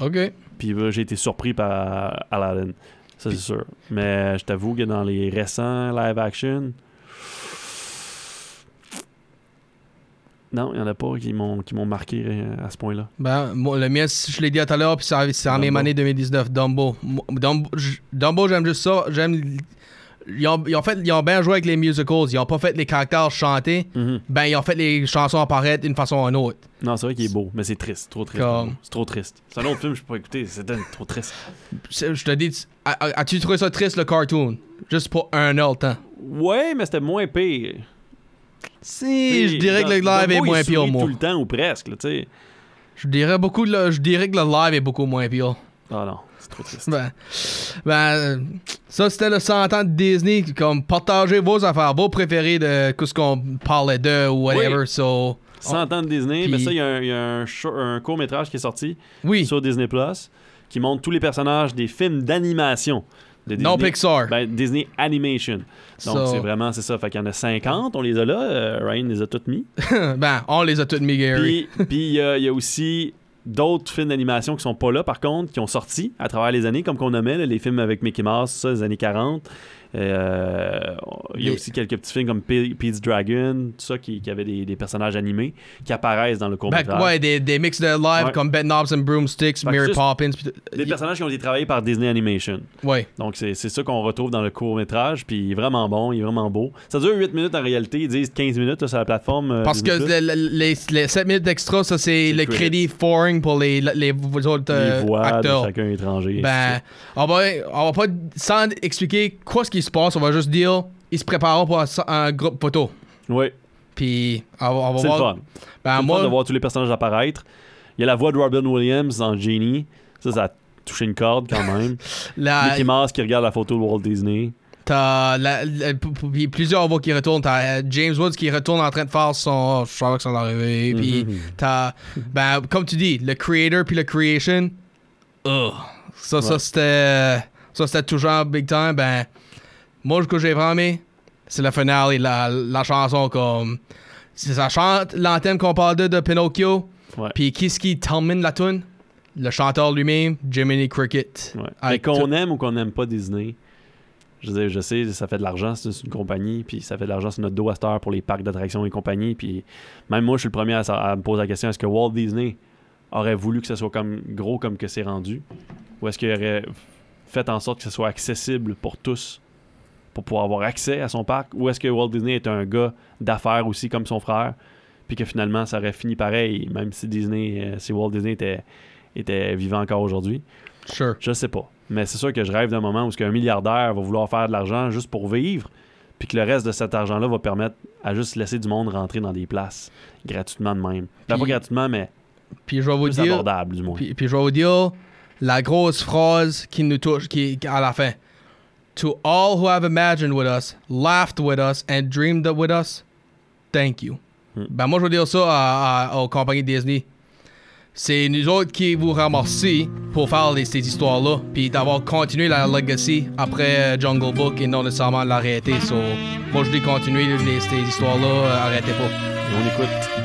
Ok. Puis euh, j'ai été surpris par Aladdin. Ça, c'est sûr. Mais je t'avoue que dans les récents live action, non, il n'y en a pas qui m'ont, qui m'ont marqué euh, à ce point-là. Ben, le mien, je l'ai dit tout à l'heure, puis c'est en même année 2019, Dumbo. Dumbo, j'aime juste ça. J'aime ils ont, ils ont fait, ils ont bien joué avec les musicals. Ils ont pas fait les caractères chantés. Mhm. Ben, ils ont fait les chansons apparaître d'une façon ou d'une autre. Non, c'est vrai qu'il est beau, mais c'est triste, trop triste. Comme- C'est trop triste. C'est un autre film je peux pas écouter, c'est trop triste. Je te dis, as-tu trouvé ça triste, le cartoon? Juste pour un heure le temps. Ouais, mais c'était moins pire. Si, je dirais que le live est moins pire, moi. tout le temps ou presque, tu sais. Je dirais, beaucoup, le- je dirais que le live est beaucoup moins pire. Ah non, c'est trop triste. Ben, ben, ça c'était le 100 ans de Disney, comme partagez vos affaires, vos préférés de ce qu'on parlait de ou whatever. Oui. So, 100 ans de Disney, Puis- mais ça, il y a un, il y a un, un court-métrage qui est sorti oui, sur Disney Plus qui montre tous les personnages des films d'animation de Disney. non Pixar. Ben, Disney Animation. Donc, So- c'est vraiment, c'est ça. Fait qu'il y en a 50, on les a là. euh, Ryan les a toutes mis. ben, on les a tous mis, Gary. Puis, y, il y a aussi d'autres films d'animation qui sont pas là, par contre, qui ont sorti à travers les années, comme qu'on nommait, les films avec Mickey Mouse, ça, les années 40. Euh, il y a aussi quelques petits films comme Pe- Pete's Dragon, tout ça, qui, qui avaient des, des personnages animés qui apparaissent dans le Ben, court-métrage. ouais, des, des mix de live Ouais. comme Ben Knobs and Broomsticks, Mary juste- Poppins. pis Des personnages qui ont été travaillés par Disney Animation. Ouais. Donc, c'est ça qu'on retrouve dans le court-métrage. Puis, il est vraiment bon, il est vraiment beau. Ça dure 8 minutes en réalité. Ils disent 15 minutes là, sur la plateforme. euh, Parce que le- les, les 7 minutes d'extra, ça c'est le le crédit foreign pour les, les, les autres euh, les voix acteurs. de chacun étranger. Ben, on va, on va pas, sans expliquer quoi ce qui se passe, on va juste dire, ils se préparent pour un, groupe photo. Oui, Puis, on va, on va c'est le voir. fun. Ben, c'est le moi, fun de voir tous les personnages apparaître. Il y a la voix de Robin Williams dans Genie. Ça, ça a touché une corde quand même. la, Mickey Mouse qui regarde la photo de Walt Disney. t'as la- la- p- p- puis plusieurs voix qui retournent. T'as euh, James Woods qui retourne en train de faire son. Je savais que ça allait arriver. Puis, Mhm. t'as. Ben, comme tu dis, le creator puis le creation. Ugh. Ça, ça c'était. Ça, c'était toujours big time. Ben, moi, ce que j'ai vraiment aimé, c'est le finale, la, la chanson comme. C'est ça chante l'antenne qu'on parle de, de Pinocchio. Puis, qui ce qui termine la tune? Le chanteur lui-même, Jiminy Cricket. Ouais. Qu'on aime ou qu'on n'aime pas Disney, je, veux dire, je sais, ça fait de l'argent, c'est une compagnie, puis ça fait de l'argent sur notre dos à cette heure pour les parcs d'attractions et compagnie. Puis même moi, je suis le premier à, me poser la question est-ce que Walt Disney aurait voulu que ce soit comme gros comme que c'est rendu? Ou est-ce qu'il aurait fait en sorte que ce soit accessible pour tous? Pour pouvoir avoir accès à son parc Ou est-ce que Walt Disney est un gars d'affaires aussi comme son frère Puis que finalement, ça aurait fini pareil, même si Disney, euh, si Walt Disney était, était vivant encore aujourd'hui? Sure. je sais pas. Mais c'est sûr que je rêve d'un moment où un milliardaire va vouloir faire de l'argent juste pour vivre, puis que le reste de cet argent-là va permettre à juste laisser du monde rentrer dans des places gratuitement de même. Ben, pas gratuitement, mais Puis, je vais vous plus dire. abordable du moins. Puis, puis je vais vous dire la grosse phrase qui nous touche qui, qui- à la fin. To all who have imagined with us, laughed with us, and dreamed with us, thank you. Hmm. Ben moi je veux dire ça à- à- aux compagnies Disney. C'est nous autres qui vous remercions pour faire les- ces histoires-là, puis d'avoir continué la legacy après euh, Jungle Book et non nécessairement l'arrêter. So, moi je dis continuer les, ces histoires-là, euh, arrêtez pas. Et on écoute.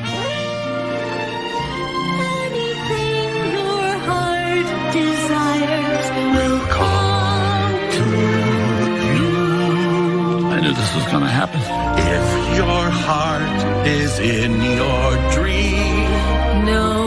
I was gonna happen. If your heart is in your dream, No